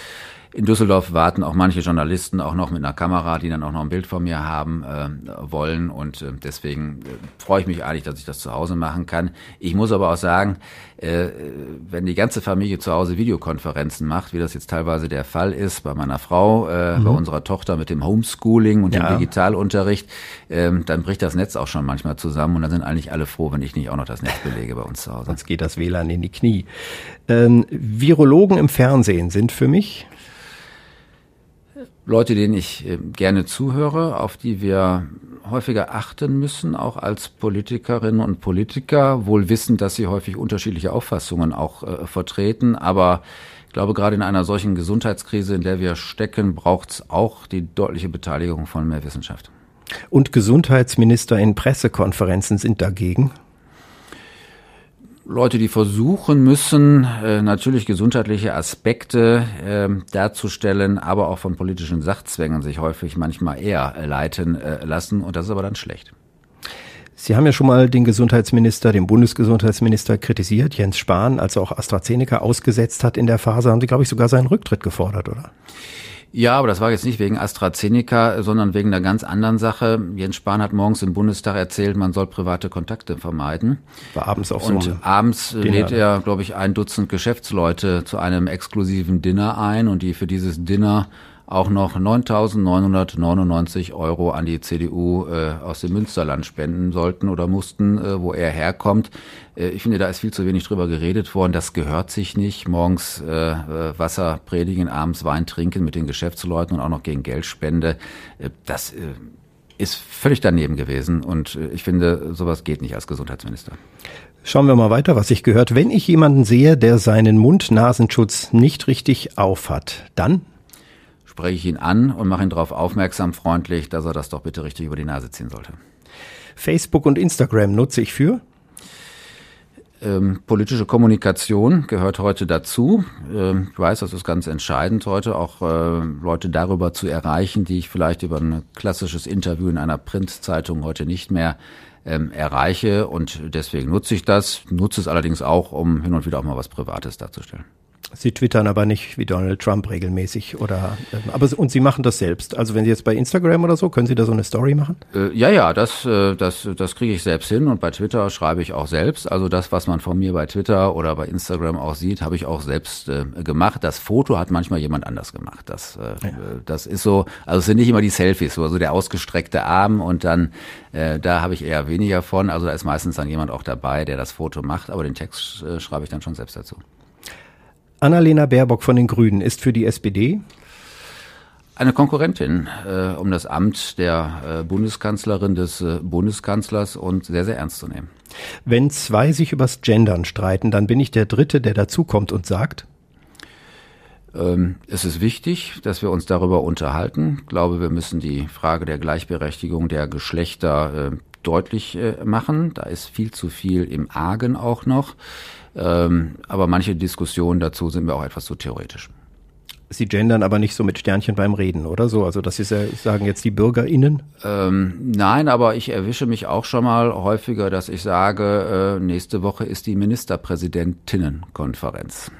Speaker 1: In Düsseldorf warten auch manche Journalisten auch noch mit einer Kamera, die dann auch noch ein Bild von mir haben äh, wollen. Und äh, deswegen äh, freue ich mich eigentlich, dass ich das zu Hause machen kann. Ich muss aber auch sagen, äh, wenn die ganze Familie zu Hause Videokonferenzen macht, wie das jetzt teilweise der Fall ist bei meiner Frau, äh, mhm. bei unserer Tochter mit dem Homeschooling und ja. dem Digitalunterricht, äh, dann bricht das Netz auch schon manchmal zusammen und dann sind eigentlich alle froh, wenn ich nicht auch noch das Netz belege bei uns zu Hause.
Speaker 2: Sonst geht das WLAN in die Knie. Ähm, Virologen im Fernsehen sind für mich
Speaker 1: Leute, denen ich äh, gerne zuhöre, auf die wir häufiger achten müssen, auch als Politikerinnen und Politiker, wohl wissend, dass sie häufig unterschiedliche Auffassungen auch äh, vertreten. Aber ich glaube, gerade in einer solchen Gesundheitskrise, in der wir stecken, braucht es auch die deutliche Beteiligung von mehr Wissenschaft.
Speaker 2: Und Gesundheitsminister in Pressekonferenzen sind dagegen?
Speaker 1: Leute, die versuchen müssen, äh, natürlich gesundheitliche Aspekte äh, darzustellen, aber auch von politischen Sachzwängen sich häufig manchmal eher leiten äh, lassen. Und das ist aber dann schlecht.
Speaker 2: Sie haben ja schon mal den Gesundheitsminister, den Bundesgesundheitsminister kritisiert, Jens Spahn, als er auch AstraZeneca ausgesetzt hat in der Phase, haben Sie, glaube ich, sogar seinen Rücktritt gefordert, oder?
Speaker 1: Ja, aber das war jetzt nicht wegen AstraZeneca, sondern wegen einer ganz anderen Sache. Jens Spahn hat morgens im Bundestag erzählt, man soll private Kontakte vermeiden.
Speaker 2: War abends auch
Speaker 1: so. Und abends lädt er, glaube ich, ein Dutzend Geschäftsleute zu einem exklusiven Dinner ein und die für dieses Dinner auch noch 9.999 Euro an die CDU äh, aus dem Münsterland spenden sollten oder mussten, äh, wo er herkommt. Äh, ich finde, da ist viel zu wenig drüber geredet worden. Das gehört sich nicht. Morgens äh, äh, Wasser predigen, abends Wein trinken mit den Geschäftsleuten und auch noch gegen Geldspende. Äh, das äh, ist völlig daneben gewesen und äh, ich finde, sowas geht nicht als Gesundheitsminister.
Speaker 2: Schauen wir mal weiter, was ich gehört. Wenn ich jemanden sehe, der seinen Mund-Nasenschutz nicht richtig aufhat, dann
Speaker 1: spreche ich ihn an und mache ihn darauf aufmerksam, freundlich, dass er das doch bitte richtig über die Nase ziehen sollte.
Speaker 2: Facebook und Instagram nutze ich für?
Speaker 1: Ähm, politische Kommunikation gehört heute dazu. Ähm, ich weiß, das ist ganz entscheidend heute, auch äh, Leute darüber zu erreichen, die ich vielleicht über ein klassisches Interview in einer Printzeitung heute nicht mehr ähm, erreiche. Und deswegen nutze ich das, nutze es allerdings auch, um hin und wieder auch mal was Privates darzustellen.
Speaker 2: Sie twittern aber nicht wie Donald Trump regelmäßig oder ähm, aber und Sie machen das selbst. Also wenn Sie jetzt bei Instagram oder so, können Sie da so eine Story machen?
Speaker 1: Äh, ja, ja, das äh, das das kriege ich selbst hin und bei Twitter schreibe ich auch selbst. Also das, was man von mir bei Twitter oder bei Instagram auch sieht, habe ich auch selbst äh, gemacht. Das Foto hat manchmal jemand anders gemacht. Das äh, ja. das ist so, also es sind nicht immer die Selfies, so also der ausgestreckte Arm und dann äh, da habe ich eher weniger von. Also da ist meistens dann jemand auch dabei, der das Foto macht, aber den Text äh, schreibe ich dann schon selbst dazu.
Speaker 2: Annalena Baerbock von den Grünen ist für die SPD
Speaker 1: eine Konkurrentin äh, um das Amt der äh, Bundeskanzlerin des äh, Bundeskanzlers und sehr, sehr ernst zu nehmen.
Speaker 2: Wenn zwei sich übers Gendern streiten, dann bin ich der Dritte, der dazukommt und sagt,
Speaker 1: ähm, es ist wichtig, dass wir uns darüber unterhalten. Ich glaube, wir müssen die Frage der Gleichberechtigung der Geschlechter äh, deutlich äh, machen. Da ist viel zu viel im Argen auch noch. Ähm, aber manche Diskussionen dazu sind mir auch etwas zu theoretisch.
Speaker 2: Sie gendern aber nicht so mit Sternchen beim Reden, oder so? Also das ist ja, sagen jetzt die BürgerInnen?
Speaker 1: Ähm, nein, aber ich erwische mich auch schon mal häufiger, dass ich sage, äh, nächste Woche ist die Ministerpräsidentinnenkonferenz.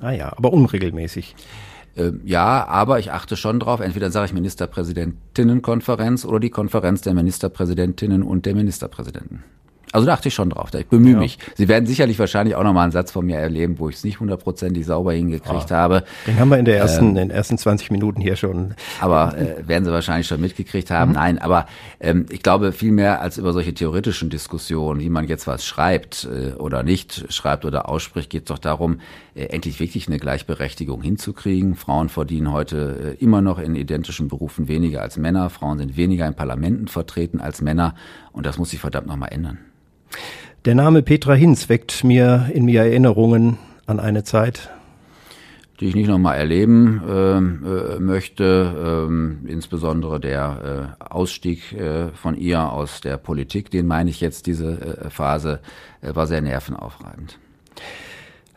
Speaker 2: Ah ja, aber unregelmäßig.
Speaker 1: Äh, ja, aber ich achte schon drauf, entweder sage ich Ministerpräsidentinnenkonferenz oder die Konferenz der Ministerpräsidentinnen und der Ministerpräsidenten. Also da achte ich schon drauf. Ich bemühe ja. mich. Sie werden sicherlich wahrscheinlich auch noch mal einen Satz von mir erleben, wo ich es nicht hundertprozentig sauber hingekriegt ah, habe.
Speaker 2: Den haben wir in der ersten, ähm, in den ersten 20 Minuten hier schon.
Speaker 1: Aber äh, werden Sie wahrscheinlich schon mitgekriegt haben. Mhm. Nein, aber ähm, ich glaube viel mehr als über solche theoretischen Diskussionen, wie man jetzt was schreibt äh, oder nicht schreibt oder ausspricht, geht es doch darum, äh, endlich wirklich eine Gleichberechtigung hinzukriegen. Frauen verdienen heute äh, immer noch in identischen Berufen weniger als Männer. Frauen sind weniger in Parlamenten vertreten als Männer. Und das muss sich verdammt nochmal ändern.
Speaker 2: Der Name Petra Hinz weckt mir in mir Erinnerungen an eine Zeit,
Speaker 1: die ich nicht nochmal erleben ähm, äh, möchte. Ähm, insbesondere der äh, Ausstieg äh, von ihr aus der Politik, den meine ich jetzt, diese äh, Phase, äh, war sehr nervenaufreibend.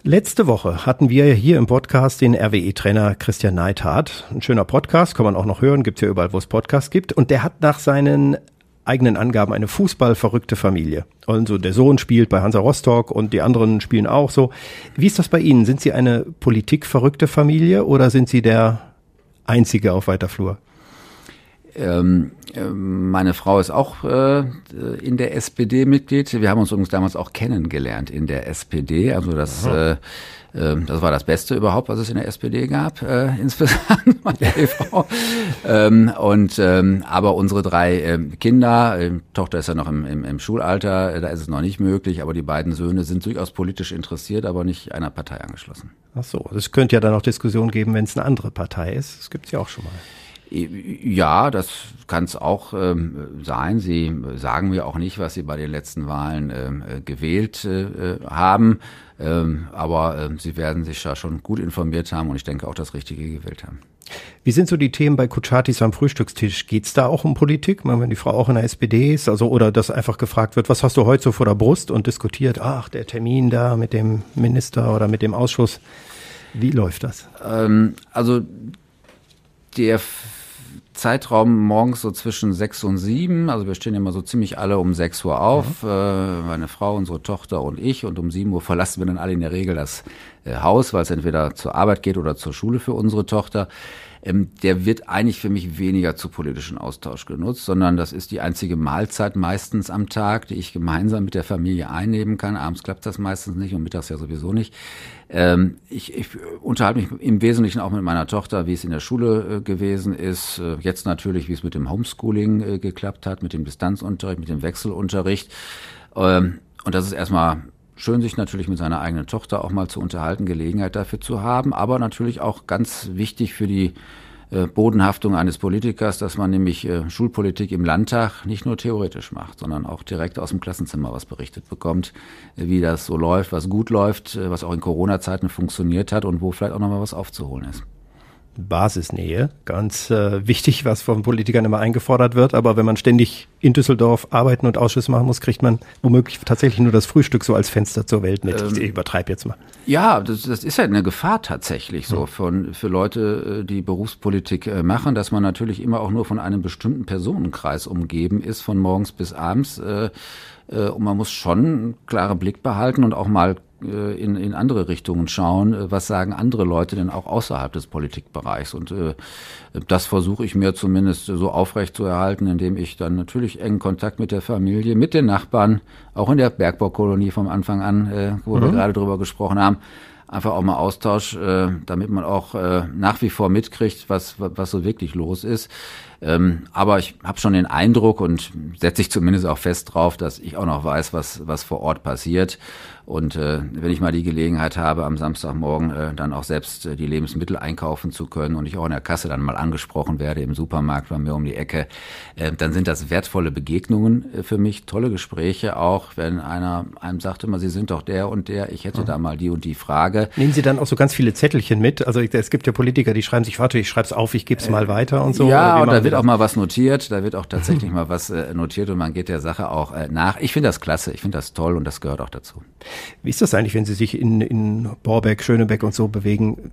Speaker 2: Letzte Woche hatten wir hier im Podcast den RWE-Trainer Christian Neithardt. Ein schöner Podcast, kann man auch noch hören, gibt's ja überall, wo es Podcasts gibt. Und der hat nach seinen eigenen Angaben eine fußballverrückte Familie. Also der Sohn spielt bei Hansa Rostock und die anderen spielen auch so. Wie ist das bei Ihnen? Sind Sie eine politikverrückte Familie oder sind Sie der Einzige auf weiter Flur?
Speaker 1: Ähm, äh, meine Frau ist auch äh, in der SPD Mitglied. Wir haben uns übrigens damals auch kennengelernt in der SPD. Also das äh, ähm, das war das Beste überhaupt, was es in der SPD gab, äh, insbesondere meine Ehefrau. ähm, und ähm, aber unsere drei ähm, Kinder, äh, Tochter ist ja noch im, im, im Schulalter, äh, da ist es noch nicht möglich, aber die beiden Söhne sind durchaus politisch interessiert, aber nicht einer Partei angeschlossen.
Speaker 2: Ach so, es könnte ja dann auch Diskussion geben, wenn es eine andere Partei ist. Das gibt es ja auch schon mal.
Speaker 1: Ja, das kann es auch ähm, sein. Sie sagen mir auch nicht, was Sie bei den letzten Wahlen äh, gewählt äh, haben. Ähm, aber äh, Sie werden sich ja schon gut informiert haben und ich denke auch das Richtige gewählt haben.
Speaker 2: Wie sind so die Themen bei Kutschatis am Frühstückstisch? Geht's da auch um Politik? Wenn die Frau auch in der SPD ist, also oder dass einfach gefragt wird, was hast du heute so vor der Brust und diskutiert, ach, der Termin da mit dem Minister oder mit dem Ausschuss. Wie läuft das?
Speaker 1: Ähm, also der Zeitraum morgens so zwischen sechs und sieben. Also wir stehen immer so ziemlich alle um sechs Uhr auf. Mhm. Äh, meine Frau, unsere Tochter und ich. Und um sieben Uhr verlassen wir dann alle in der Regel das äh, Haus, weil es entweder zur Arbeit geht oder zur Schule für unsere Tochter ähm, der wird eigentlich für mich weniger zu politischen Austausch genutzt, sondern das ist die einzige Mahlzeit meistens am Tag, die ich gemeinsam mit der Familie einnehmen kann. Abends klappt das meistens nicht und mittags ja sowieso nicht. Ähm, ich, ich unterhalte mich im Wesentlichen auch mit meiner Tochter, wie es in der Schule äh, gewesen ist. Äh, jetzt natürlich, wie es mit dem Homeschooling äh, geklappt hat, mit dem Distanzunterricht, mit dem Wechselunterricht. Ähm, und das ist erstmal schön, sich natürlich mit seiner eigenen Tochter auch mal zu unterhalten, Gelegenheit dafür zu haben, aber natürlich auch ganz wichtig für die äh, Bodenhaftung eines Politikers, dass man nämlich äh, Schulpolitik im Landtag nicht nur theoretisch macht, sondern auch direkt aus dem Klassenzimmer was berichtet bekommt, äh, wie das so läuft, was gut läuft, was auch in Corona-Zeiten funktioniert hat und wo vielleicht auch noch mal was aufzuholen ist.
Speaker 2: Basisnähe, ganz äh, wichtig, was von Politikern immer eingefordert wird. Aber wenn man ständig in Düsseldorf arbeiten und Ausschüsse machen muss, kriegt man womöglich tatsächlich nur das Frühstück so als Fenster zur Welt mit. Ähm, ich übertreibe jetzt mal.
Speaker 1: Ja, das, das ist ja eine Gefahr tatsächlich so von für Leute, äh, die Berufspolitik äh, machen, dass man natürlich immer auch nur von einem bestimmten Personenkreis umgeben ist, von morgens bis abends. Äh, und man muss schon einen klaren Blick behalten und auch mal äh, in, in andere Richtungen schauen. Äh, was sagen andere Leute denn auch außerhalb des Politikbereichs? Und äh, das versuche ich mir zumindest so aufrecht zu erhalten, indem ich dann natürlich engen Kontakt mit der Familie, mit den Nachbarn, auch in der Bergbaukolonie vom Anfang an, äh, wo mhm. wir gerade drüber gesprochen haben, einfach auch mal Austausch, äh, damit man auch äh, nach wie vor mitkriegt, was, was so wirklich los ist. Ähm, aber ich habe schon den Eindruck und setze ich zumindest auch fest drauf, dass ich auch noch weiß, was, was vor Ort passiert. Und äh, wenn ich mal die Gelegenheit habe, am Samstagmorgen äh, dann auch selbst äh, die Lebensmittel einkaufen zu können und ich auch in der Kasse dann mal angesprochen werde im Supermarkt bei mir um die Ecke, äh, dann sind das wertvolle Begegnungen äh, für mich, tolle Gespräche auch, wenn einer einem sagt immer, Sie sind doch der und der, ich hätte mhm. da mal die und die Frage.
Speaker 2: Nehmen Sie dann auch so ganz viele Zettelchen mit? Also es gibt ja Politiker, die schreiben sich, warte, ich schreibe es auf, ich gebe es mal weiter und so.
Speaker 1: Ja, da wird auch mal was notiert, da wird auch tatsächlich mal was äh, notiert und man geht der Sache auch äh, nach. Ich finde das klasse, ich finde das toll und das gehört auch dazu.
Speaker 2: Wie ist das eigentlich, wenn Sie sich in, in Borbeck, Schönebeck und so bewegen?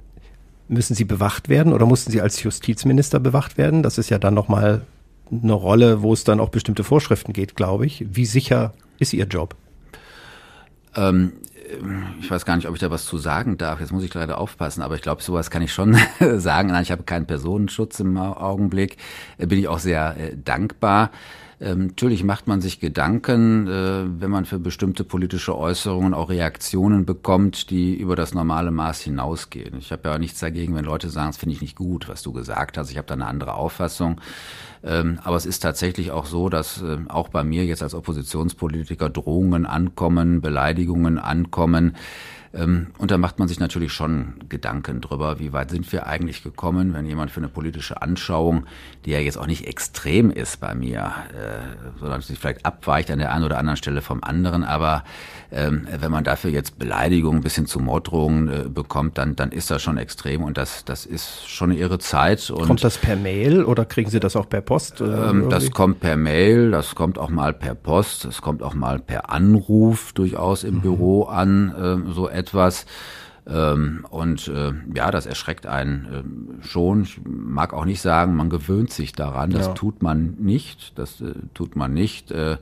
Speaker 2: Müssen Sie bewacht werden oder mussten Sie als Justizminister bewacht werden? Das ist ja dann nochmal eine Rolle, wo es dann auch bestimmte Vorschriften geht, glaube ich. Wie sicher ist Ihr Job?
Speaker 1: Ähm, ich weiß gar nicht, ob ich da was zu sagen darf. Jetzt muss ich leider aufpassen, aber ich glaube, sowas kann ich schon sagen. Nein, ich habe keinen Personenschutz im Augenblick. Bin ich auch sehr äh, dankbar. Ähm, natürlich macht man sich Gedanken, äh, wenn man für bestimmte politische Äußerungen auch Reaktionen bekommt, die über das normale Maß hinausgehen. Ich habe ja nichts dagegen, wenn Leute sagen, das finde ich nicht gut, was du gesagt hast. Ich habe da eine andere Auffassung. Ähm, aber es ist tatsächlich auch so, dass äh, auch bei mir jetzt als Oppositionspolitiker Drohungen ankommen, Beleidigungen ankommen. Ähm, und da macht man sich natürlich schon Gedanken drüber, wie weit sind wir eigentlich gekommen, wenn jemand für eine politische Anschauung, die ja jetzt auch nicht extrem ist bei mir, äh, sondern sich vielleicht abweicht an der einen oder anderen Stelle vom anderen, aber ähm, wenn man dafür jetzt Beleidigungen bis hin zu Morddrohungen äh, bekommt, dann, dann ist das schon extrem und das, das ist schon ihre Zeit. Und,
Speaker 2: kommt das per Mail oder kriegen Sie das auch per Post?
Speaker 1: Ähm, das kommt per Mail, das kommt auch mal per Post, es kommt auch mal per Anruf durchaus im mhm. Büro an, äh, so etwas. Ähm, und äh, ja, das erschreckt einen äh, schon. Ich mag auch nicht sagen, man gewöhnt sich daran. Das ja. tut man nicht. Das äh, tut man nicht. Äh,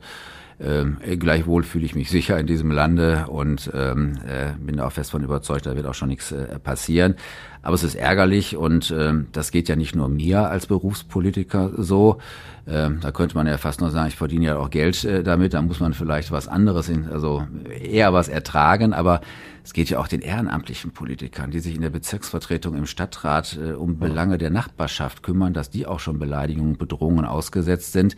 Speaker 1: ähm, gleichwohl fühle ich mich sicher in diesem Lande und ähm, äh, bin auch fest von überzeugt, da wird auch schon nichts äh, passieren. Aber es ist ärgerlich und ähm, das geht ja nicht nur mir als Berufspolitiker so. Ähm, da könnte man ja fast nur sagen, ich verdiene ja auch Geld äh, damit, da muss man vielleicht was anderes, in, also eher was ertragen, aber es geht ja auch den ehrenamtlichen Politikern, die sich in der Bezirksvertretung im Stadtrat äh, um Belange der Nachbarschaft kümmern, dass die auch schon Beleidigungen, Bedrohungen ausgesetzt sind.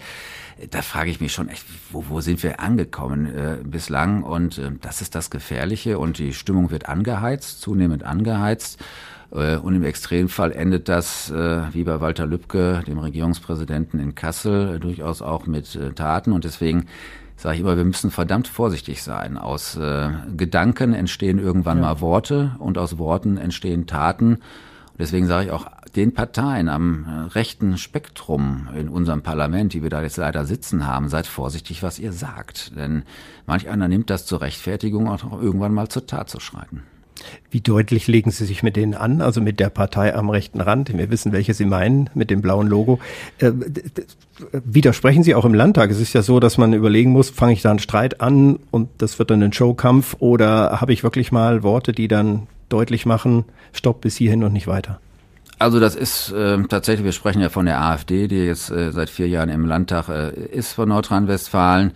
Speaker 1: Da frage ich mich schon echt, wo, wo sind wir angekommen äh, bislang? Und äh, das ist das Gefährliche und die Stimmung wird angeheizt, zunehmend angeheizt. Äh, und im Extremfall endet das, äh, wie bei Walter Lübcke, dem Regierungspräsidenten in Kassel, durchaus auch mit Taten. Und deswegen sage ich immer, wir müssen verdammt vorsichtig sein. Aus äh, Gedanken entstehen irgendwann ja. mal Worte und aus Worten entstehen Taten. Und deswegen sage ich auch den Parteien am äh, rechten Spektrum in unserem Parlament, die wir da jetzt leider sitzen haben, seid vorsichtig, was ihr sagt. Denn manch einer nimmt das zur Rechtfertigung, auch irgendwann mal zur Tat zu schreiten.
Speaker 2: Wie deutlich legen Sie sich mit denen an, also mit der Partei am rechten Rand? Wir wissen, welche Sie meinen, mit dem blauen Logo. Äh, widersprechen Sie auch im Landtag? Es ist ja so, dass man überlegen muss, fange ich da einen Streit an und das wird dann ein Showkampf oder habe ich wirklich mal Worte, die dann deutlich machen, stopp bis hierhin und nicht weiter?
Speaker 1: Also das ist äh, tatsächlich, wir sprechen ja von der AfD, die jetzt äh, seit vier Jahren im Landtag äh, ist von Nordrhein-Westfalen.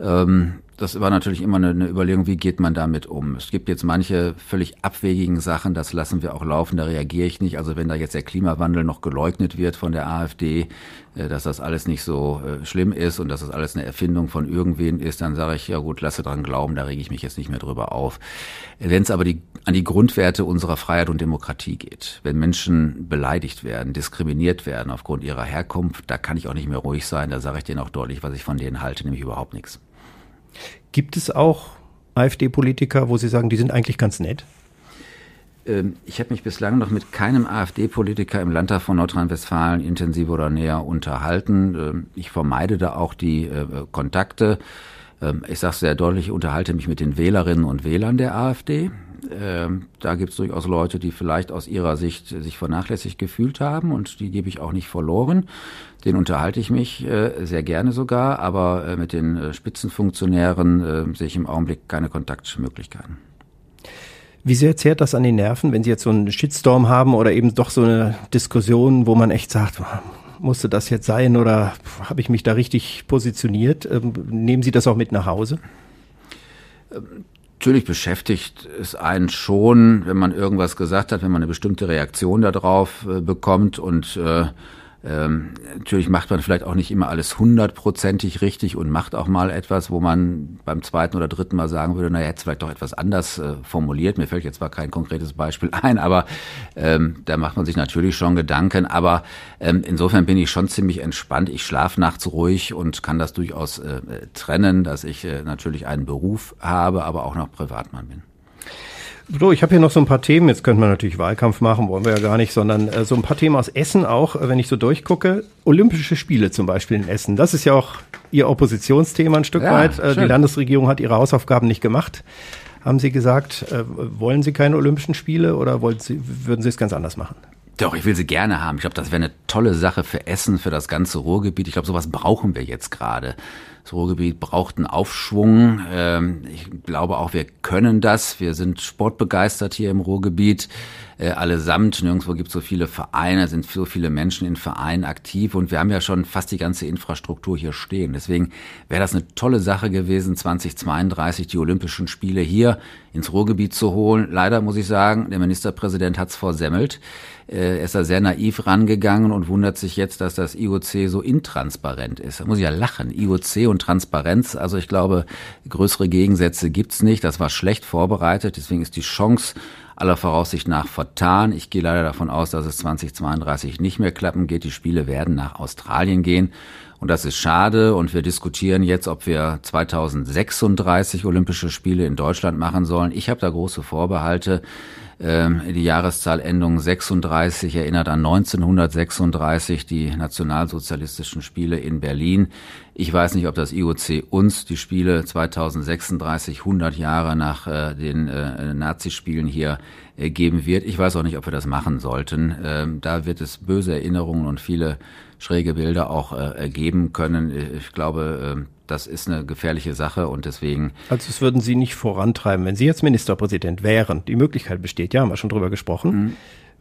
Speaker 1: Ähm, das war natürlich immer eine, eine, Überlegung, wie geht man damit um. Es gibt jetzt manche völlig abwegigen Sachen, das lassen wir auch laufen, da reagiere ich nicht. Also wenn da jetzt der Klimawandel noch geleugnet wird von der AfD, äh, dass das alles nicht so äh, schlimm ist und dass das alles eine Erfindung von irgendwen ist, dann sage ich, ja gut, lasse dran glauben, da rege ich mich jetzt nicht mehr drüber auf. Wenn es aber die, an die Grundwerte unserer Freiheit und Demokratie geht, wenn Menschen beleidigt werden, diskriminiert werden aufgrund ihrer Herkunft, da kann ich auch nicht mehr ruhig sein, da sage ich denen auch deutlich, was ich von denen halte, nämlich überhaupt nichts.
Speaker 2: Gibt es auch AfD-Politiker, wo Sie sagen, die sind eigentlich ganz nett?
Speaker 1: Ähm, ich habe mich bislang noch mit keinem AfD-Politiker im Landtag von Nordrhein-Westfalen intensiv oder näher unterhalten. Ähm, ich vermeide da auch die äh, Kontakte. Ähm, ich sage sehr deutlich, ich unterhalte mich mit den Wählerinnen und Wählern der AfD. Ähm, da gibt es durchaus Leute, die vielleicht aus ihrer Sicht sich vernachlässigt gefühlt haben und die gebe ich auch nicht verloren. Den unterhalte ich mich äh, sehr gerne sogar, aber äh, mit den äh, Spitzenfunktionären äh, sehe ich im Augenblick keine Kontaktmöglichkeiten.
Speaker 2: Wie sehr zehrt das an die Nerven, wenn Sie jetzt so einen Shitstorm haben oder eben doch so eine Diskussion, wo man echt sagt, musste das jetzt sein oder habe ich mich da richtig positioniert? Ähm, nehmen Sie das auch mit nach Hause?
Speaker 1: Ähm, natürlich beschäftigt es einen schon, wenn man irgendwas gesagt hat, wenn man eine bestimmte Reaktion darauf äh, bekommt und äh, ähm, natürlich macht man vielleicht auch nicht immer alles hundertprozentig richtig und macht auch mal etwas, wo man beim zweiten oder dritten Mal sagen würde, naja, jetzt vielleicht doch etwas anders äh, formuliert. Mir fällt jetzt zwar kein konkretes Beispiel ein, aber ähm, da macht man sich natürlich schon Gedanken. Aber ähm, insofern bin ich schon ziemlich entspannt. Ich schlafe nachts ruhig und kann das durchaus äh, trennen, dass ich äh, natürlich einen Beruf habe, aber auch noch Privatmann bin.
Speaker 2: So, ich habe hier noch so ein paar Themen. Jetzt könnte man natürlich Wahlkampf machen, wollen wir ja gar nicht, sondern äh, so ein paar Themen aus Essen auch, äh, wenn ich so durchgucke. Olympische Spiele zum Beispiel in Essen. Das ist ja auch Ihr Oppositionsthema ein Stück ja, weit. Äh, die Landesregierung hat ihre Hausaufgaben nicht gemacht. Haben Sie gesagt, äh, wollen Sie keine Olympischen Spiele oder wollen Sie, würden Sie es ganz anders machen?
Speaker 1: Doch, ich will sie gerne haben. Ich glaube, das wäre eine tolle Sache für Essen, für das ganze Ruhrgebiet. Ich glaube, sowas brauchen wir jetzt gerade Das Ruhrgebiet braucht einen Aufschwung. Ähm, ich glaube auch, wir können das. Wir sind sportbegeistert hier im Ruhrgebiet äh, allesamt. Nirgendwo gibt es so viele Vereine, sind so viele Menschen in Vereinen aktiv und wir haben ja schon fast die ganze Infrastruktur hier stehen. Deswegen wäre das eine tolle Sache gewesen, 2032 die Olympischen Spiele hier ins Ruhrgebiet zu holen. Leider muss ich sagen, der Ministerpräsident hat es versemmelt. Äh, ist da sehr naiv rangegangen und wundert sich jetzt, dass das IOC so intransparent ist. Da muss ich ja lachen. IOC und Transparenz, also ich glaube, größere Gegensätze gibt's nicht. Das war schlecht vorbereitet, deswegen ist die Chance aller Voraussicht nach vertan. Ich gehe leider davon aus, dass es 2032 nicht mehr klappen geht. Die Spiele werden nach Australien gehen. Und das ist schade. Und wir diskutieren jetzt, ob wir 2036 Olympische Spiele in Deutschland machen sollen. Ich habe da große Vorbehalte. Ähm, die Jahreszahlendung 36 erinnert an 1936, die nationalsozialistischen Spiele in Berlin. Ich weiß nicht, ob das IOC uns die Spiele 2036, 100 Jahre nach äh, den äh, Nazispielen hier äh, geben wird. Ich weiß auch nicht, ob wir das machen sollten. Ähm, da wird es böse Erinnerungen und viele schräge Bilder auch geben können. Ich glaube, äh, das ist eine gefährliche Sache und deswegen.
Speaker 2: Also das würden Sie nicht vorantreiben, wenn Sie jetzt Ministerpräsident wären. Die Möglichkeit besteht, ja, haben wir schon drüber gesprochen. Mhm.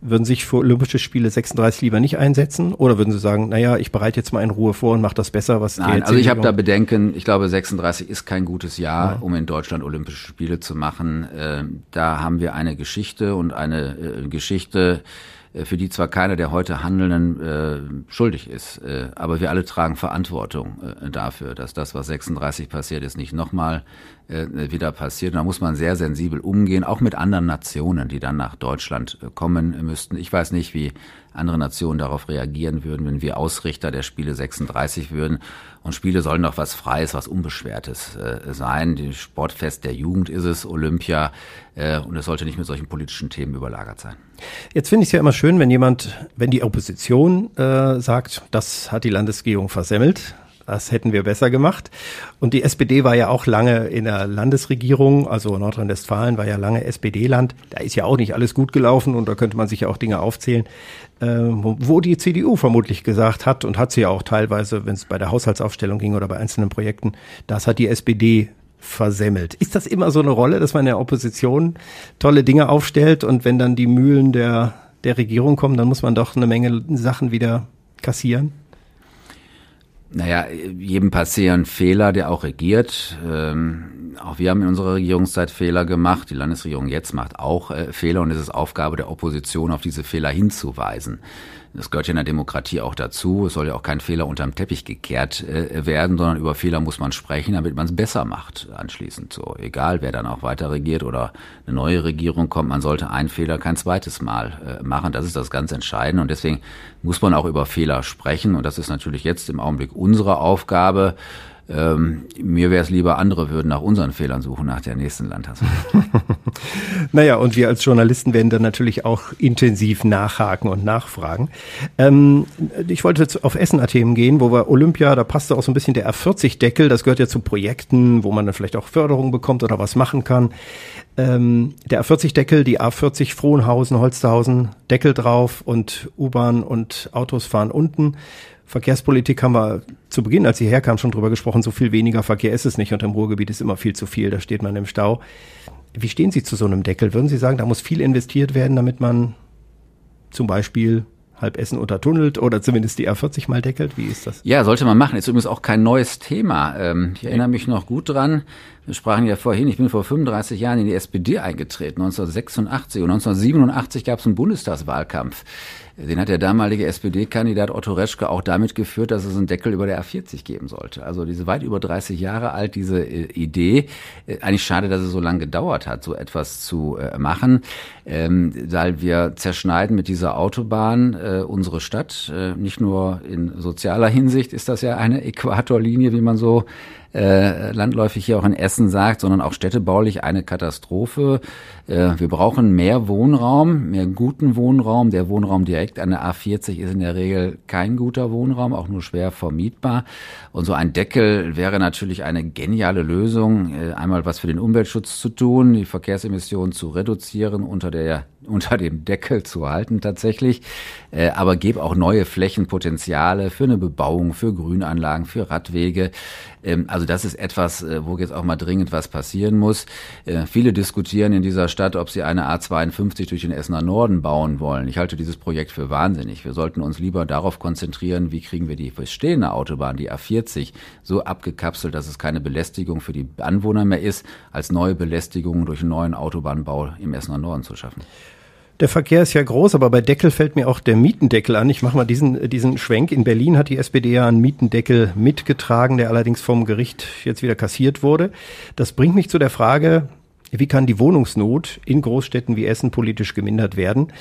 Speaker 2: Würden Sie sich für Olympische Spiele 36 lieber nicht einsetzen? Oder würden Sie sagen, naja, ich bereite jetzt mal in Ruhe vor und mache das besser, was
Speaker 1: Nein, also ich habe da Bedenken, ich glaube 36 ist kein gutes Jahr, ja. um in Deutschland Olympische Spiele zu machen. Äh, da haben wir eine Geschichte und eine äh, Geschichte, für die zwar keiner der heute Handelnden äh, schuldig ist, äh, aber wir alle tragen Verantwortung äh, dafür, dass das, was 36 passiert ist, nicht nochmal äh, wieder passiert. Und da muss man sehr sensibel umgehen, auch mit anderen Nationen, die dann nach Deutschland äh, kommen müssten. Ich weiß nicht, wie andere Nationen darauf reagieren würden, wenn wir Ausrichter der Spiele 36 würden. Und Spiele sollen doch was Freies, was Unbeschwertes äh, sein. Die Sportfest der Jugend ist es, Olympia. Äh, und es sollte nicht mit solchen politischen Themen überlagert sein.
Speaker 2: Jetzt finde ich es ja immer schön, wenn jemand, wenn die Opposition äh, sagt, das hat die Landesregierung versemmelt, das hätten wir besser gemacht. Und die SPD war ja auch lange in der Landesregierung, also Nordrhein-Westfalen war ja lange SPD-Land. Da ist ja auch nicht alles gut gelaufen und da könnte man sich ja auch Dinge aufzählen, äh, wo die CDU vermutlich gesagt hat und hat sie ja auch teilweise, wenn es bei der Haushaltsaufstellung ging oder bei einzelnen Projekten, das hat die SPD versemmelt. Ist das immer so eine Rolle, dass man in der Opposition tolle Dinge aufstellt und wenn dann die Mühlen der, der Regierung kommen, dann muss man doch eine Menge Sachen wieder kassieren?
Speaker 1: Naja, jedem passieren Fehler, der auch regiert. Ähm, auch wir haben in unserer Regierungszeit Fehler gemacht. Die Landesregierung jetzt macht auch äh, Fehler und es ist Aufgabe der Opposition, auf diese Fehler hinzuweisen. Das gehört ja in der Demokratie auch dazu. Es soll ja auch kein Fehler unterm Teppich gekehrt äh, werden, sondern über Fehler muss man sprechen, damit man es besser macht anschließend. So, egal wer dann auch weiter regiert oder eine neue Regierung kommt, man sollte einen Fehler kein zweites Mal äh, machen. Das ist das ganz Entscheidende und deswegen muss man auch über Fehler sprechen und das ist natürlich jetzt im Augenblick unsere Aufgabe. Ähm, mir wäre es lieber, andere würden nach unseren Fehlern suchen, nach der nächsten Landtagswahl.
Speaker 2: naja, und wir als Journalisten werden dann natürlich auch intensiv nachhaken und nachfragen. Ähm, ich wollte jetzt auf Essen-Themen gehen, wo wir Olympia, da passte auch so ein bisschen der R40-Deckel, das gehört ja zu Projekten, wo man dann vielleicht auch Förderung bekommt oder was machen kann. Ähm, der A40-Deckel, die A40 Frohnhausen, Holsterhausen, Deckel drauf und U-Bahn und Autos fahren unten. Verkehrspolitik haben wir zu Beginn, als sie herkam, schon drüber gesprochen, so viel weniger Verkehr ist es nicht und im Ruhrgebiet ist immer viel zu viel, da steht man im Stau. Wie stehen Sie zu so einem Deckel? Würden Sie sagen, da muss viel investiert werden, damit man zum Beispiel halb Essen untertunnelt oder zumindest die R40 mal deckelt? Wie ist das?
Speaker 1: Ja, sollte man machen. Ist übrigens auch kein neues Thema. Ähm, ich erinnere mich noch gut dran. Wir sprachen ja vorhin, ich bin vor 35 Jahren in die SPD eingetreten, 1986 und 1987 gab es einen Bundestagswahlkampf. Den hat der damalige SPD-Kandidat Otto Reschke auch damit geführt, dass es einen Deckel über der A40 geben sollte. Also diese weit über 30 Jahre alt, diese äh, Idee. Äh, eigentlich schade, dass es so lange gedauert hat, so etwas zu äh, machen, ähm, weil wir zerschneiden mit dieser Autobahn unsere Stadt. Nicht nur in sozialer Hinsicht ist das ja eine Äquatorlinie, wie man so äh, landläufig hier auch in Essen sagt, sondern auch städtebaulich eine Katastrophe. Äh, wir brauchen mehr Wohnraum, mehr guten Wohnraum. Der Wohnraum direkt an der A40 ist in der Regel kein guter Wohnraum, auch nur schwer vermietbar. Und so ein Deckel wäre natürlich eine geniale Lösung, äh, einmal was für den Umweltschutz zu tun, die Verkehrsemissionen zu reduzieren unter der unter dem Deckel zu halten tatsächlich, äh, aber gebe auch neue Flächenpotenziale für eine Bebauung, für Grünanlagen, für Radwege. Ähm, also das ist etwas, äh, wo jetzt auch mal dringend was passieren muss. Äh, viele diskutieren in dieser Stadt, ob sie eine A52 durch den Essener Norden bauen wollen. Ich halte dieses Projekt für wahnsinnig. Wir sollten uns lieber darauf konzentrieren, wie kriegen wir die bestehende Autobahn, die A40, so abgekapselt, dass es keine Belästigung für die Anwohner mehr ist, als neue Belästigungen durch einen neuen Autobahnbau im Essener Norden zu schaffen.
Speaker 2: Der Verkehr ist ja groß, aber bei Deckel fällt mir auch der Mietendeckel an. Ich mache mal diesen, diesen Schwenk. In Berlin hat die SPD ja einen Mietendeckel mitgetragen, der allerdings vom Gericht jetzt wieder kassiert wurde. Das bringt mich zu der Frage, wie kann die Wohnungsnot in Großstädten wie Essen politisch gemindert werden?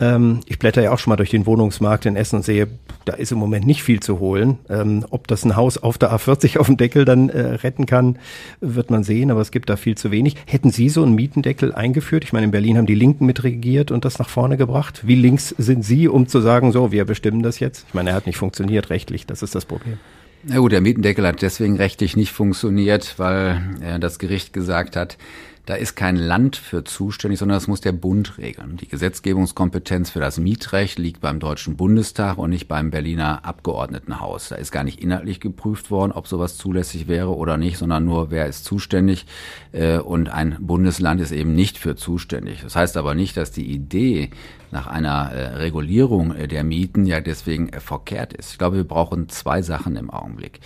Speaker 2: Ähm, ich blätter ja auch schon mal durch den Wohnungsmarkt in Essen und sehe, da ist im Moment nicht viel zu holen. Ähm, ob das ein Haus auf der A40 auf dem Deckel dann äh, retten kann, wird man sehen, aber es gibt da viel zu wenig. Hätten Sie so einen Mietendeckel eingeführt? Ich meine, in Berlin haben die Linken mitregiert und das nach vorne gebracht. Wie links sind Sie, um zu sagen, so, wir bestimmen das jetzt? Ich meine, er hat nicht funktioniert rechtlich, das ist das Problem.
Speaker 1: Na gut, der Mietendeckel hat deswegen rechtlich nicht funktioniert, weil äh, das Gericht gesagt hat, da ist kein Land für zuständig, sondern das muss der Bund regeln. Die Gesetzgebungskompetenz für das Mietrecht liegt beim Deutschen Bundestag und nicht beim Berliner Abgeordnetenhaus. Da ist gar nicht inhaltlich geprüft worden, ob sowas zulässig wäre oder nicht, sondern nur, wer ist zuständig. Äh, und ein Bundesland ist eben nicht für zuständig. Das heißt aber nicht, dass die Idee nach einer äh, Regulierung äh, der Mieten ja deswegen verkehrt ist. Ich glaube, wir brauchen zwei Sachen im Augenblick.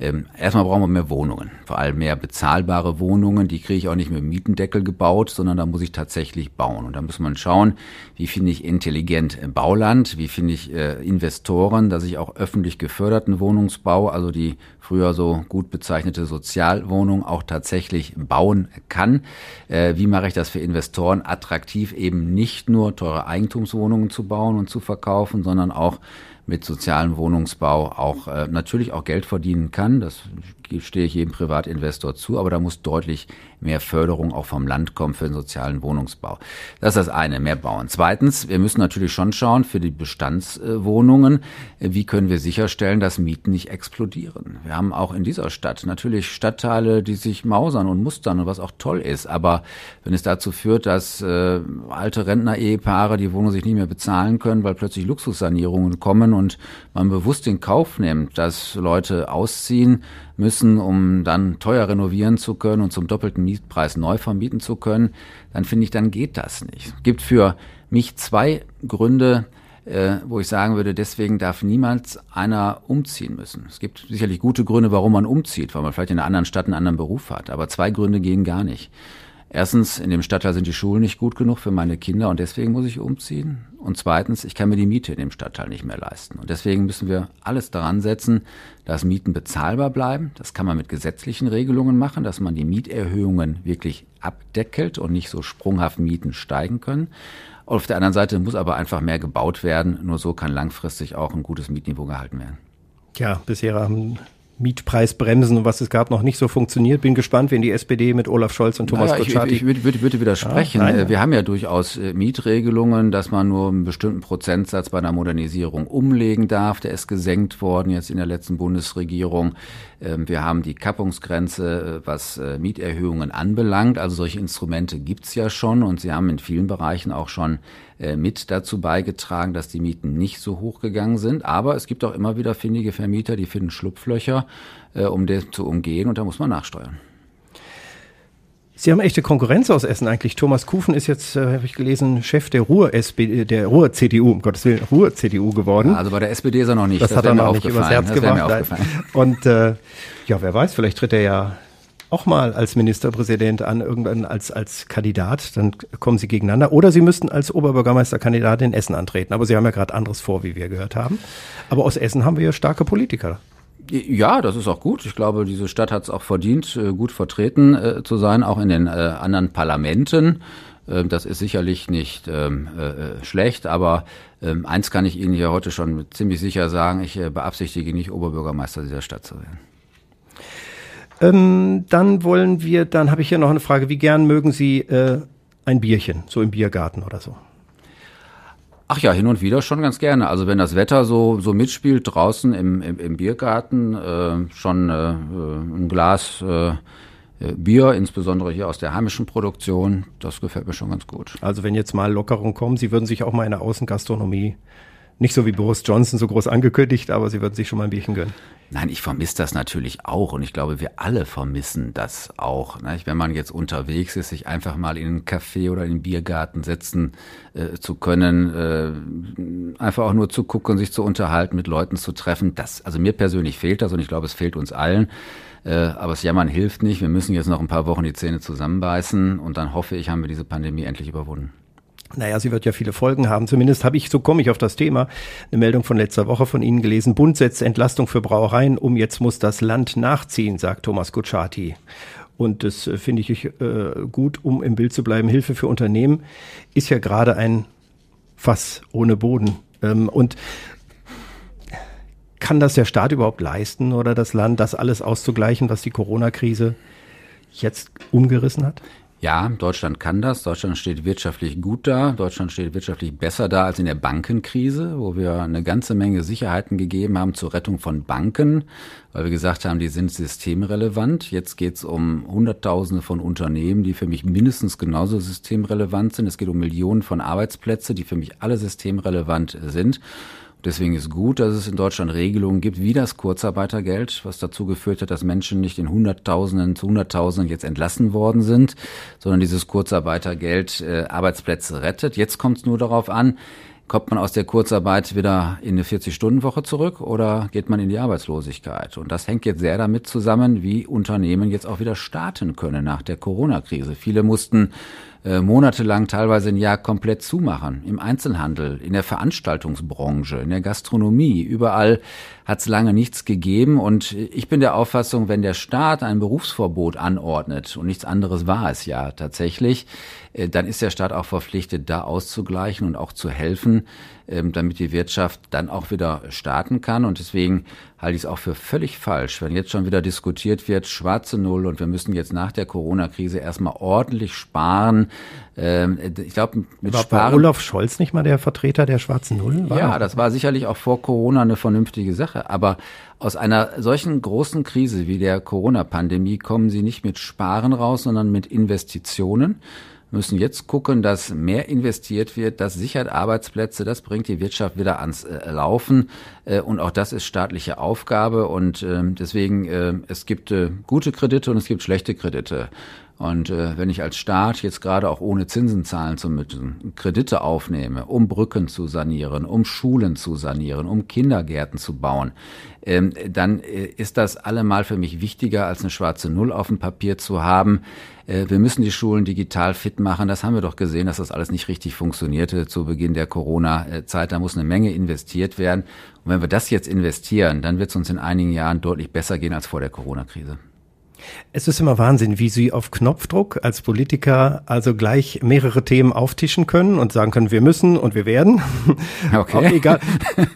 Speaker 1: Ähm, erstmal brauchen wir mehr Wohnungen, vor allem mehr bezahlbare Wohnungen. Die kriege ich auch nicht mit Mietendeckel gebaut, sondern da muss ich tatsächlich bauen. Und da muss man schauen, wie finde ich intelligent Bauland, wie finde ich äh, Investoren, dass ich auch öffentlich geförderten Wohnungsbau, also die früher so gut bezeichnete Sozialwohnung, auch tatsächlich bauen kann. Äh, wie mache ich das für Investoren attraktiv, eben nicht nur teure Eigentumswohnungen zu bauen und zu verkaufen, sondern auch mit sozialem Wohnungsbau auch äh, natürlich auch Geld verdienen kann. Das stehe ich jedem Privatinvestor zu, aber da muss deutlich mehr Förderung auch vom Land kommen für den sozialen Wohnungsbau. Das ist das eine, mehr bauen. Zweitens, wir müssen natürlich schon schauen für die Bestandswohnungen, wie können wir sicherstellen, dass Mieten nicht explodieren. Wir haben auch in dieser Stadt natürlich Stadtteile, die sich mausern und mustern und was auch toll ist, aber wenn es dazu führt, dass äh, alte Rentner-Ehepaare die Wohnung sich nicht mehr bezahlen können, weil plötzlich Luxussanierungen kommen und man bewusst in Kauf nimmt, dass Leute ausziehen, müssen, um dann teuer renovieren zu können und zum doppelten Mietpreis neu vermieten zu können, dann finde ich, dann geht das nicht. Es gibt für mich zwei Gründe, äh, wo ich sagen würde, deswegen darf niemals einer umziehen müssen. Es gibt sicherlich gute Gründe, warum man umzieht, weil man vielleicht in einer anderen Stadt einen anderen Beruf hat, aber zwei Gründe gehen gar nicht. Erstens, in dem Stadtteil sind die Schulen nicht gut genug für meine Kinder und deswegen muss ich umziehen. Und zweitens, ich kann mir die Miete in dem Stadtteil nicht mehr leisten. Und deswegen müssen wir alles daran setzen, dass Mieten bezahlbar bleiben. Das kann man mit gesetzlichen Regelungen machen, dass man die Mieterhöhungen wirklich abdeckelt und nicht so sprunghaft Mieten steigen können. Auf der anderen Seite muss aber einfach mehr gebaut werden. Nur so kann langfristig auch ein gutes Mietniveau gehalten werden.
Speaker 2: Ja, bisher haben Mietpreisbremsen und was es gab, noch nicht so funktioniert. Bin gespannt, wenn die SPD mit Olaf Scholz und Thomas naja,
Speaker 1: Kutschaty... Ich, ich, ich würde, würde widersprechen. Ja, Wir haben ja durchaus äh, Mietregelungen, dass man nur einen bestimmten Prozentsatz bei einer Modernisierung umlegen darf. Der ist gesenkt worden jetzt in der letzten Bundesregierung. Ähm, wir haben die Kappungsgrenze, äh, was äh, Mieterhöhungen anbelangt. Also solche Instrumente gibt's ja schon und sie haben in vielen Bereichen auch schon äh, mit dazu beigetragen, dass die Mieten nicht so hoch gegangen sind. Aber es gibt auch immer wieder findige Vermieter, die finden Schlupflöcher, um das zu umgehen und da muss man nachsteuern.
Speaker 2: Sie haben echte Konkurrenz aus Essen eigentlich. Thomas Kufen ist jetzt, äh, habe ich gelesen, Chef der Ruhr SPD, der Ruhr CDU, um Gottes Willen, Ruhr CDU geworden. Ja,
Speaker 1: also bei der SPD ist er noch nicht.
Speaker 2: Das, das hat er noch nicht übers Herz das gemacht. Und äh, ja, wer weiß, vielleicht tritt er ja auch mal als Ministerpräsident an, irgendwann als, als Kandidat, dann kommen sie gegeneinander. Oder sie müssten als Oberbürgermeisterkandidat in Essen antreten. Aber sie haben ja gerade anderes vor, wie wir gehört haben. Aber aus Essen haben wir ja starke Politiker.
Speaker 1: Ja, das ist auch gut. Ich glaube, diese Stadt hat es auch verdient, äh, gut vertreten äh, zu sein, auch in den äh, anderen Parlamenten. Ähm, das ist sicherlich nicht ähm, äh, schlecht, aber ähm, eins kann ich Ihnen hier heute schon ziemlich sicher sagen, ich äh, beabsichtige nicht, Oberbürgermeister dieser Stadt zu werden.
Speaker 2: Ähm, dann wollen wir, dann habe ich hier noch eine Frage, wie gern mögen Sie äh, ein Bierchen, so im Biergarten oder so?
Speaker 1: Ach ja, hin und wieder schon ganz gerne. Also wenn das Wetter so, so mitspielt draußen im, im, im Biergarten, äh, schon äh, ein Glas äh, äh, Bier, insbesondere hier aus der heimischen Produktion, das gefällt mir schon ganz gut.
Speaker 2: Also wenn jetzt mal Lockerungen kommen, Sie würden sich auch mal in der Außengastronomie nicht so wie Boris Johnson so groß angekündigt, aber Sie würden sich schon mal ein Bierchen gönnen.
Speaker 1: Nein, ich vermisse das natürlich auch und ich glaube, wir alle vermissen das auch. Ne? Wenn man jetzt unterwegs ist, sich einfach mal in einen Café oder in den Biergarten setzen äh, zu können, äh, einfach auch nur zu gucken, sich zu unterhalten, mit Leuten zu treffen. Das, also mir persönlich fehlt das und ich glaube, es fehlt uns allen. Äh, aber das Jammern hilft nicht. Wir müssen jetzt noch ein paar Wochen die Zähne zusammenbeißen und dann hoffe ich, haben wir diese Pandemie endlich überwunden.
Speaker 2: Naja, sie wird ja viele Folgen haben. Zumindest habe ich, so komme ich auf das Thema, eine Meldung von letzter Woche von Ihnen gelesen. Bund setzt Entlastung für Brauereien um. Jetzt muss das Land nachziehen, sagt Thomas Kutschaty. Und das äh, finde ich äh, gut, um im Bild zu bleiben. Hilfe für Unternehmen ist ja gerade ein Fass ohne Boden. Ähm, und kann das der Staat überhaupt leisten oder das Land, das alles auszugleichen, was die Corona-Krise jetzt umgerissen hat?
Speaker 1: Ja, Deutschland kann das. Deutschland steht wirtschaftlich gut da. Deutschland steht wirtschaftlich besser da als in der Bankenkrise, wo wir eine ganze Menge Sicherheiten gegeben haben zur Rettung von Banken, weil wir gesagt haben, die sind systemrelevant. Jetzt geht es um Hunderttausende von Unternehmen, die für mich mindestens genauso systemrelevant sind. Es geht um Millionen von Arbeitsplätze, die für mich alle systemrelevant sind. Deswegen ist gut, dass es in Deutschland Regelungen gibt, wie das Kurzarbeitergeld, was dazu geführt hat, dass Menschen nicht in Hunderttausenden zu Hunderttausenden jetzt entlassen worden sind, sondern dieses Kurzarbeitergeld äh, Arbeitsplätze rettet. Jetzt kommt es nur darauf an, Kommt man aus der Kurzarbeit wieder in eine 40-Stunden-Woche zurück oder geht man in die Arbeitslosigkeit? Und das hängt jetzt sehr damit zusammen, wie Unternehmen jetzt auch wieder starten können nach der Corona-Krise. Viele mussten äh, monatelang, teilweise ein Jahr komplett zumachen. Im Einzelhandel, in der Veranstaltungsbranche, in der Gastronomie, überall hat es lange nichts gegeben. Und ich bin der Auffassung, wenn der Staat ein Berufsverbot anordnet, und nichts anderes war es ja tatsächlich, äh, dann ist der Staat auch verpflichtet, da auszugleichen und auch zu helfen, damit die Wirtschaft dann auch wieder starten kann. Und deswegen halte ich es auch für völlig falsch, wenn jetzt schon wieder diskutiert wird, schwarze Null und wir müssen jetzt nach der Corona-Krise erstmal ordentlich sparen.
Speaker 2: Ähm, ich glaube, mit war, Sparen. War Olaf Scholz nicht mal der Vertreter der schwarzen Null?
Speaker 1: War ja, das war sicherlich auch vor Corona eine vernünftige Sache. Aber aus einer solchen großen Krise wie der Corona-Pandemie kommen sie nicht mit Sparen raus, sondern mit Investitionen müssen jetzt gucken, dass mehr investiert wird. Das sichert Arbeitsplätze, das bringt die Wirtschaft wieder ans äh, Laufen. Äh, und auch das ist staatliche Aufgabe. Und äh, deswegen, äh, es gibt äh, gute Kredite und es gibt schlechte Kredite. Und äh, wenn ich als Staat jetzt gerade auch ohne Zinsen zahlen zu müssen, Kredite aufnehme, um Brücken zu sanieren, um Schulen zu sanieren, um Kindergärten zu bauen, ähm, dann äh, ist das allemal für mich wichtiger, als eine schwarze Null auf dem Papier zu haben. Äh, wir müssen die Schulen digital fit machen. Das haben wir doch gesehen, dass das alles nicht richtig funktionierte zu Beginn der Corona-Zeit. Da muss eine Menge investiert werden. Und wenn wir das jetzt investieren, dann wird es uns in einigen Jahren deutlich besser gehen als vor der Corona-Krise.
Speaker 2: Es ist immer Wahnsinn, wie Sie auf Knopfdruck als Politiker also gleich mehrere Themen auftischen können und sagen können, wir müssen und wir werden. Okay. Auch egal.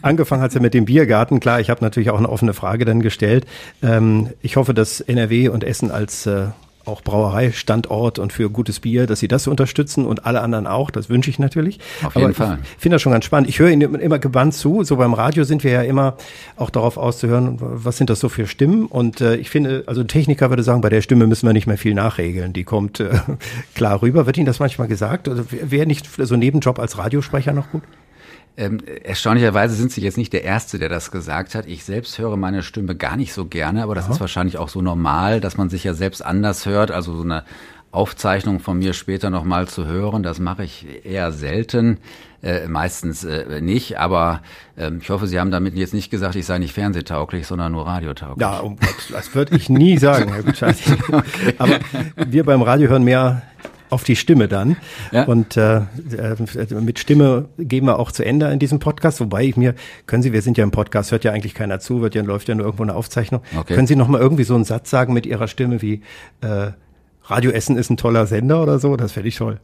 Speaker 2: Angefangen hat es ja mit dem Biergarten. Klar, ich habe natürlich auch eine offene Frage dann gestellt. Ähm, ich hoffe, dass NRW und Essen als äh, auch Brauereistandort und für gutes Bier, dass sie das unterstützen und alle anderen auch. Das wünsche ich natürlich.
Speaker 1: Auf jeden Aber Fall.
Speaker 2: Ich finde das schon ganz spannend. Ich höre Ihnen immer gebannt zu. So beim Radio sind wir ja immer auch darauf auszuhören, was sind das so für Stimmen. Und äh, ich finde, also ein Techniker würde sagen, bei der Stimme müssen wir nicht mehr viel nachregeln. Die kommt äh, klar rüber. Wird Ihnen das manchmal gesagt? Also wäre nicht so ein Nebenjob als Radiosprecher noch gut?
Speaker 1: Ähm, erstaunlicherweise sind Sie jetzt nicht der Erste, der das gesagt hat. Ich selbst höre meine Stimme gar nicht so gerne, aber das Aha. ist wahrscheinlich auch so normal, dass man sich ja selbst anders hört. Also so eine Aufzeichnung von mir später nochmal zu hören, das mache ich eher selten. Äh, meistens äh, nicht, aber äh, ich hoffe, Sie haben damit jetzt nicht gesagt, ich sei nicht fernsehtauglich, sondern nur radiotauglich.
Speaker 2: Ja, um das würde ich nie sagen, Herr Gutscheid. okay. Aber wir beim Radio hören mehr auf die Stimme dann. Ja. Und äh, äh, mit Stimme gehen wir auch zu Ende in diesem Podcast. Wobei ich mir, können Sie, wir sind ja im Podcast, hört ja eigentlich keiner zu, wird ja, läuft ja nur irgendwo eine Aufzeichnung. Okay. Können Sie noch mal irgendwie so einen Satz sagen mit Ihrer Stimme wie äh, Radio Essen ist ein toller Sender oder so? Das fände ich toll.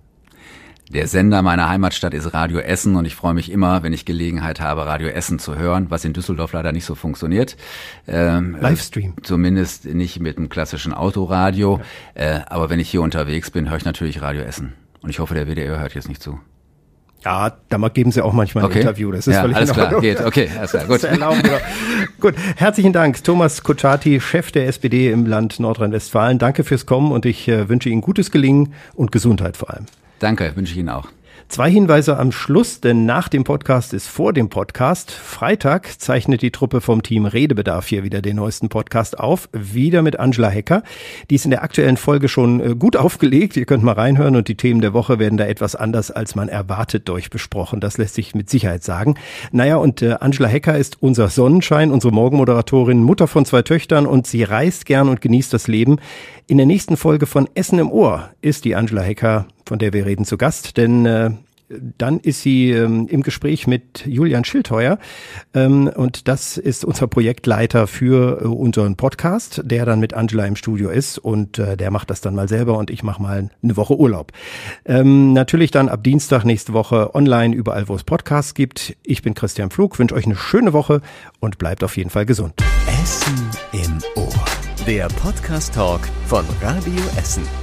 Speaker 1: Der Sender meiner Heimatstadt ist Radio Essen und ich freue mich immer, wenn ich Gelegenheit habe, Radio Essen zu hören, was in Düsseldorf leider nicht so funktioniert.
Speaker 2: Ähm, Livestream.
Speaker 1: Äh, zumindest nicht mit einem klassischen Autoradio. Ja. Äh, aber wenn ich hier unterwegs bin, höre ich natürlich Radio Essen. Und ich hoffe, der WDR hört jetzt nicht zu.
Speaker 2: Ja, da geben Sie auch manchmal ein
Speaker 1: okay.
Speaker 2: Interview.
Speaker 1: Das ist ja, völlig alles klar, geht. Okay,
Speaker 2: alles klar, gut. Gut, herzlichen Dank, Thomas Kutschaty, Chef der SPD im Land Nordrhein-Westfalen. Danke fürs Kommen und ich äh, wünsche Ihnen gutes Gelingen und Gesundheit vor allem.
Speaker 1: Danke, wünsche ich Ihnen auch.
Speaker 2: Zwei Hinweise am Schluss, denn nach dem Podcast ist vor dem Podcast. Freitag zeichnet die Truppe vom Team Redebedarf hier wieder den neuesten Podcast auf. Wieder mit Angela Hecker. Die ist in der aktuellen Folge schon äh, gut aufgelegt. Ihr könnt mal reinhören und die Themen der Woche werden da etwas anders, als man erwartet, durchbesprochen. Das lässt sich mit Sicherheit sagen. Naja, und äh, Angela Hecker ist unser Sonnenschein, unsere Morgenmoderatorin, Mutter von zwei Töchtern und sie reist gern und genießt das Leben. In der nächsten Folge von Essen im Ohr ist die Angela Hecker, von der wir reden, zu Gast, denn äh, dann ist sie ähm, im Gespräch mit Julian Schildheuer ähm, und das ist unser Projektleiter für äh, unseren Podcast, der dann mit Angela im Studio ist und äh, der macht das dann mal selber und ich mache mal eine Woche Urlaub. Ähm, natürlich dann ab Dienstag nächste Woche online überall, wo es Podcasts gibt. Ich bin Christian Pflug, wünsche euch eine schöne Woche und bleibt auf jeden Fall gesund.
Speaker 3: Essen im Ohr. Der Podcast Talk von Radio Essen.